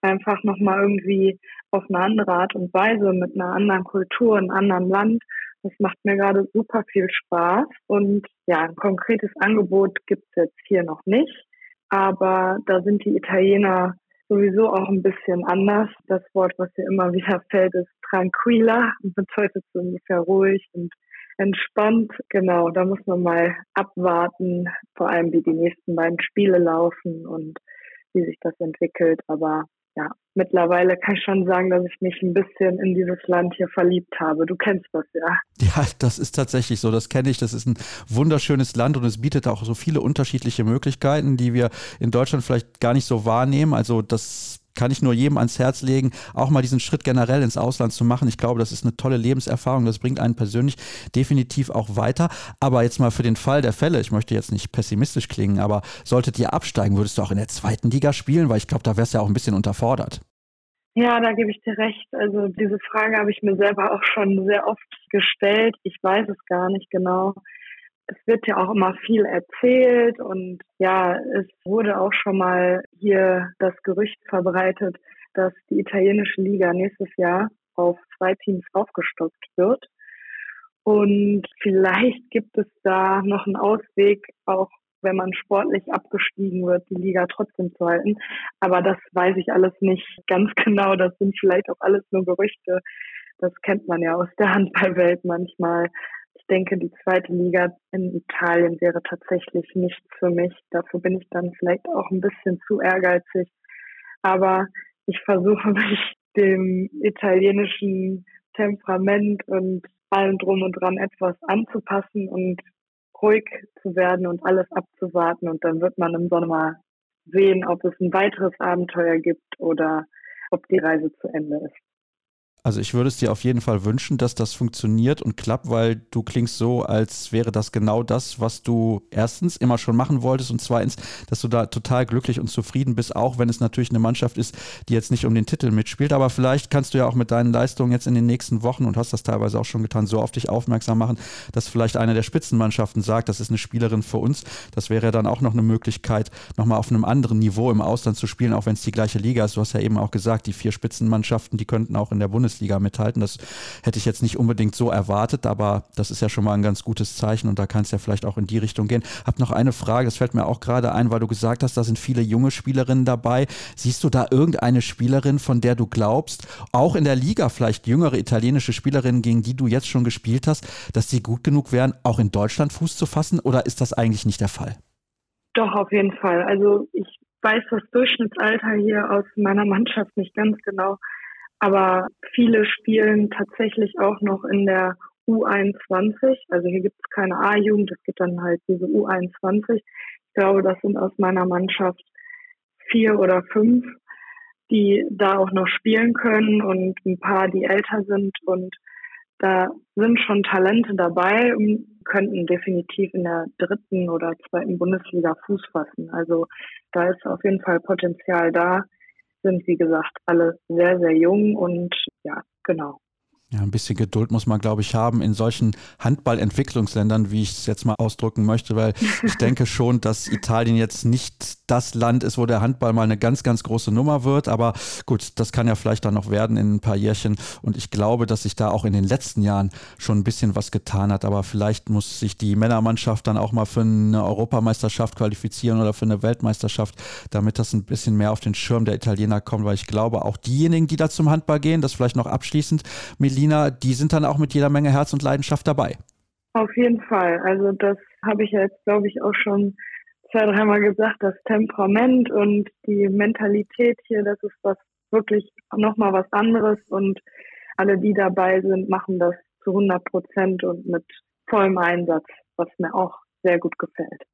Einfach nochmal irgendwie auf eine andere Art und Weise, mit einer anderen Kultur, in einem anderen Land. Das macht mir gerade super viel Spaß. Und ja, ein konkretes Angebot gibt es jetzt hier noch nicht. Aber da sind die Italiener sowieso auch ein bisschen anders. Das Wort, was hier immer wieder <laughs> fällt, ist tranquila und bedeutet so ungefähr ruhig und entspannt. Genau, da muss man mal abwarten, vor allem wie die nächsten beiden Spiele laufen und wie sich das entwickelt. Aber ja, mittlerweile kann ich schon sagen, dass ich mich ein bisschen in dieses Land hier verliebt habe. Du kennst das ja. Ja, das ist tatsächlich so. Das kenne ich. Das ist ein wunderschönes Land und es bietet auch so viele unterschiedliche Möglichkeiten, die wir in Deutschland vielleicht gar nicht so wahrnehmen. Also das kann ich nur jedem ans Herz legen, auch mal diesen Schritt generell ins Ausland zu machen. Ich glaube, das ist eine tolle Lebenserfahrung. Das bringt einen persönlich definitiv auch weiter. Aber jetzt mal für den Fall der Fälle, ich möchte jetzt nicht pessimistisch klingen, aber solltet ihr absteigen, würdest du auch in der zweiten Liga spielen? Weil ich glaube, da wärst du ja auch ein bisschen unterfordert. Ja, da gebe ich dir recht. Also diese Frage habe ich mir selber auch schon sehr oft gestellt. Ich weiß es gar nicht genau es wird ja auch immer viel erzählt und ja, es wurde auch schon mal hier das Gerücht verbreitet, dass die italienische Liga nächstes Jahr auf zwei Teams aufgestockt wird. Und vielleicht gibt es da noch einen Ausweg, auch wenn man sportlich abgestiegen wird, die Liga trotzdem zu halten. Aber das weiß ich alles nicht ganz <laughs> genau. Das sind vielleicht auch alles nur Gerüchte. Das kennt man ja aus der Handballwelt manchmal denke, die zweite Liga in Italien wäre tatsächlich nichts für mich. Dafür bin ich dann vielleicht auch ein bisschen zu ehrgeizig. Aber ich versuche <laughs> mich dem italienischen Temperament und allem drum und dran etwas anzupassen und ruhig zu werden und alles abzuwarten. Und dann wird man im Sommer sehen, ob es ein weiteres Abenteuer gibt oder ob die Reise zu Ende ist. Also ich würde es dir auf jeden Fall wünschen, dass das funktioniert und klappt, weil du klingst so, als wäre das genau das, was du erstens immer schon machen wolltest und zweitens, dass du da total glücklich und zufrieden bist, auch wenn es natürlich eine Mannschaft ist, die jetzt nicht um den Titel mitspielt. Aber vielleicht kannst du ja auch mit deinen Leistungen jetzt in den nächsten Wochen und hast das teilweise auch schon getan, so auf dich aufmerksam machen, dass vielleicht eine der Spitzenmannschaften sagt, das ist eine Spielerin für uns. Das wäre dann auch noch eine Möglichkeit, nochmal auf einem anderen Niveau im Ausland zu spielen, auch wenn es die gleiche Liga ist. Du hast ja eben auch gesagt, die vier Spitzenmannschaften, die könnten auch in der Bundesliga Bundesliga mithalten. Das hätte ich jetzt nicht unbedingt so erwartet, aber das ist ja schon mal ein ganz gutes Zeichen und da kann es ja vielleicht auch in die Richtung gehen. Hab noch eine Frage, das fällt mir auch gerade ein, weil du gesagt hast, da sind viele junge Spielerinnen dabei. Siehst du da irgendeine Spielerin, von der du glaubst, auch in der Liga vielleicht jüngere italienische Spielerinnen, gegen die du jetzt schon gespielt hast, dass sie gut genug wären, auch in Deutschland Fuß zu fassen oder ist das eigentlich nicht der Fall? Doch, auf jeden Fall. Also ich weiß das Durchschnittsalter hier aus meiner Mannschaft nicht ganz genau. Aber viele spielen tatsächlich auch noch in der U21. Also hier gibt es keine A-Jugend, es gibt dann halt diese U21. Ich glaube, das sind aus meiner Mannschaft vier oder fünf, die da auch noch spielen können und ein paar, die älter sind. Und da sind schon Talente dabei und könnten definitiv in der dritten oder zweiten Bundesliga Fuß fassen. Also da ist auf jeden Fall Potenzial da sind, wie gesagt, alle sehr, sehr jung und ja, genau. Ja, ein bisschen Geduld muss man, glaube ich, haben in solchen Handballentwicklungsländern, wie ich es jetzt mal ausdrücken möchte, weil <laughs> ich denke schon, dass Italien jetzt nicht das Land ist, wo der Handball mal eine ganz, ganz große Nummer wird. Aber gut, das kann ja vielleicht dann noch werden in ein paar Jährchen. Und ich glaube, dass sich da auch in den letzten Jahren schon ein bisschen was getan hat. Aber vielleicht muss sich die Männermannschaft dann auch mal für eine Europameisterschaft qualifizieren oder für eine Weltmeisterschaft, damit das ein bisschen mehr auf den Schirm der Italiener kommt. Weil ich glaube, auch diejenigen, die da zum Handball gehen, das vielleicht noch abschließend, Berliner, die sind dann auch mit jeder Menge Herz und Leidenschaft dabei. Auf jeden Fall. Also das habe ich jetzt, glaube ich, auch schon zwei, dreimal gesagt, das Temperament und die Mentalität hier, das ist was wirklich nochmal was anderes und alle, die dabei sind, machen das zu 100 Prozent und mit vollem Einsatz, was mir auch sehr gut gefällt.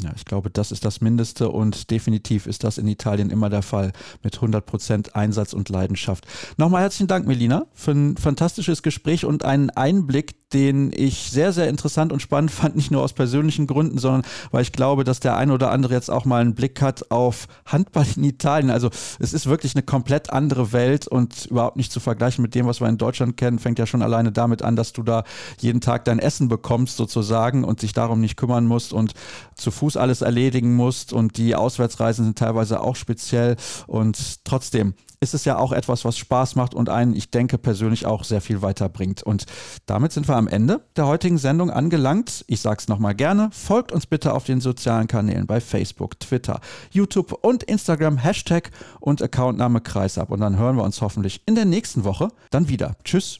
Ja, ich glaube, das ist das Mindeste und definitiv ist das in Italien immer der Fall mit 100 Prozent Einsatz und Leidenschaft. Nochmal herzlichen Dank, Melina, für ein fantastisches Gespräch und einen Einblick, den ich sehr, sehr interessant und spannend <laughs> fand, nicht nur aus persönlichen Gründen, sondern weil ich glaube, dass der ein oder andere jetzt auch mal einen Blick hat auf Handball in Italien. Also es ist wirklich eine komplett andere Welt und überhaupt nicht zu vergleichen mit dem, was wir in Deutschland kennen. Fängt ja schon alleine damit an, dass du da jeden Tag dein Essen bekommst sozusagen und sich darum nicht kümmern musst und zu Fuß alles erledigen musst und die Auswärtsreisen sind teilweise auch speziell und trotzdem ist es ja auch etwas, was Spaß macht und einen, ich denke, persönlich auch sehr viel weiterbringt. Und damit sind wir am Ende der heutigen Sendung angelangt. Ich sage es nochmal gerne. Folgt uns bitte auf den sozialen Kanälen bei Facebook, Twitter, YouTube und Instagram. Hashtag und Accountname Kreisab. Und dann hören wir uns hoffentlich in der nächsten Woche dann wieder. Tschüss.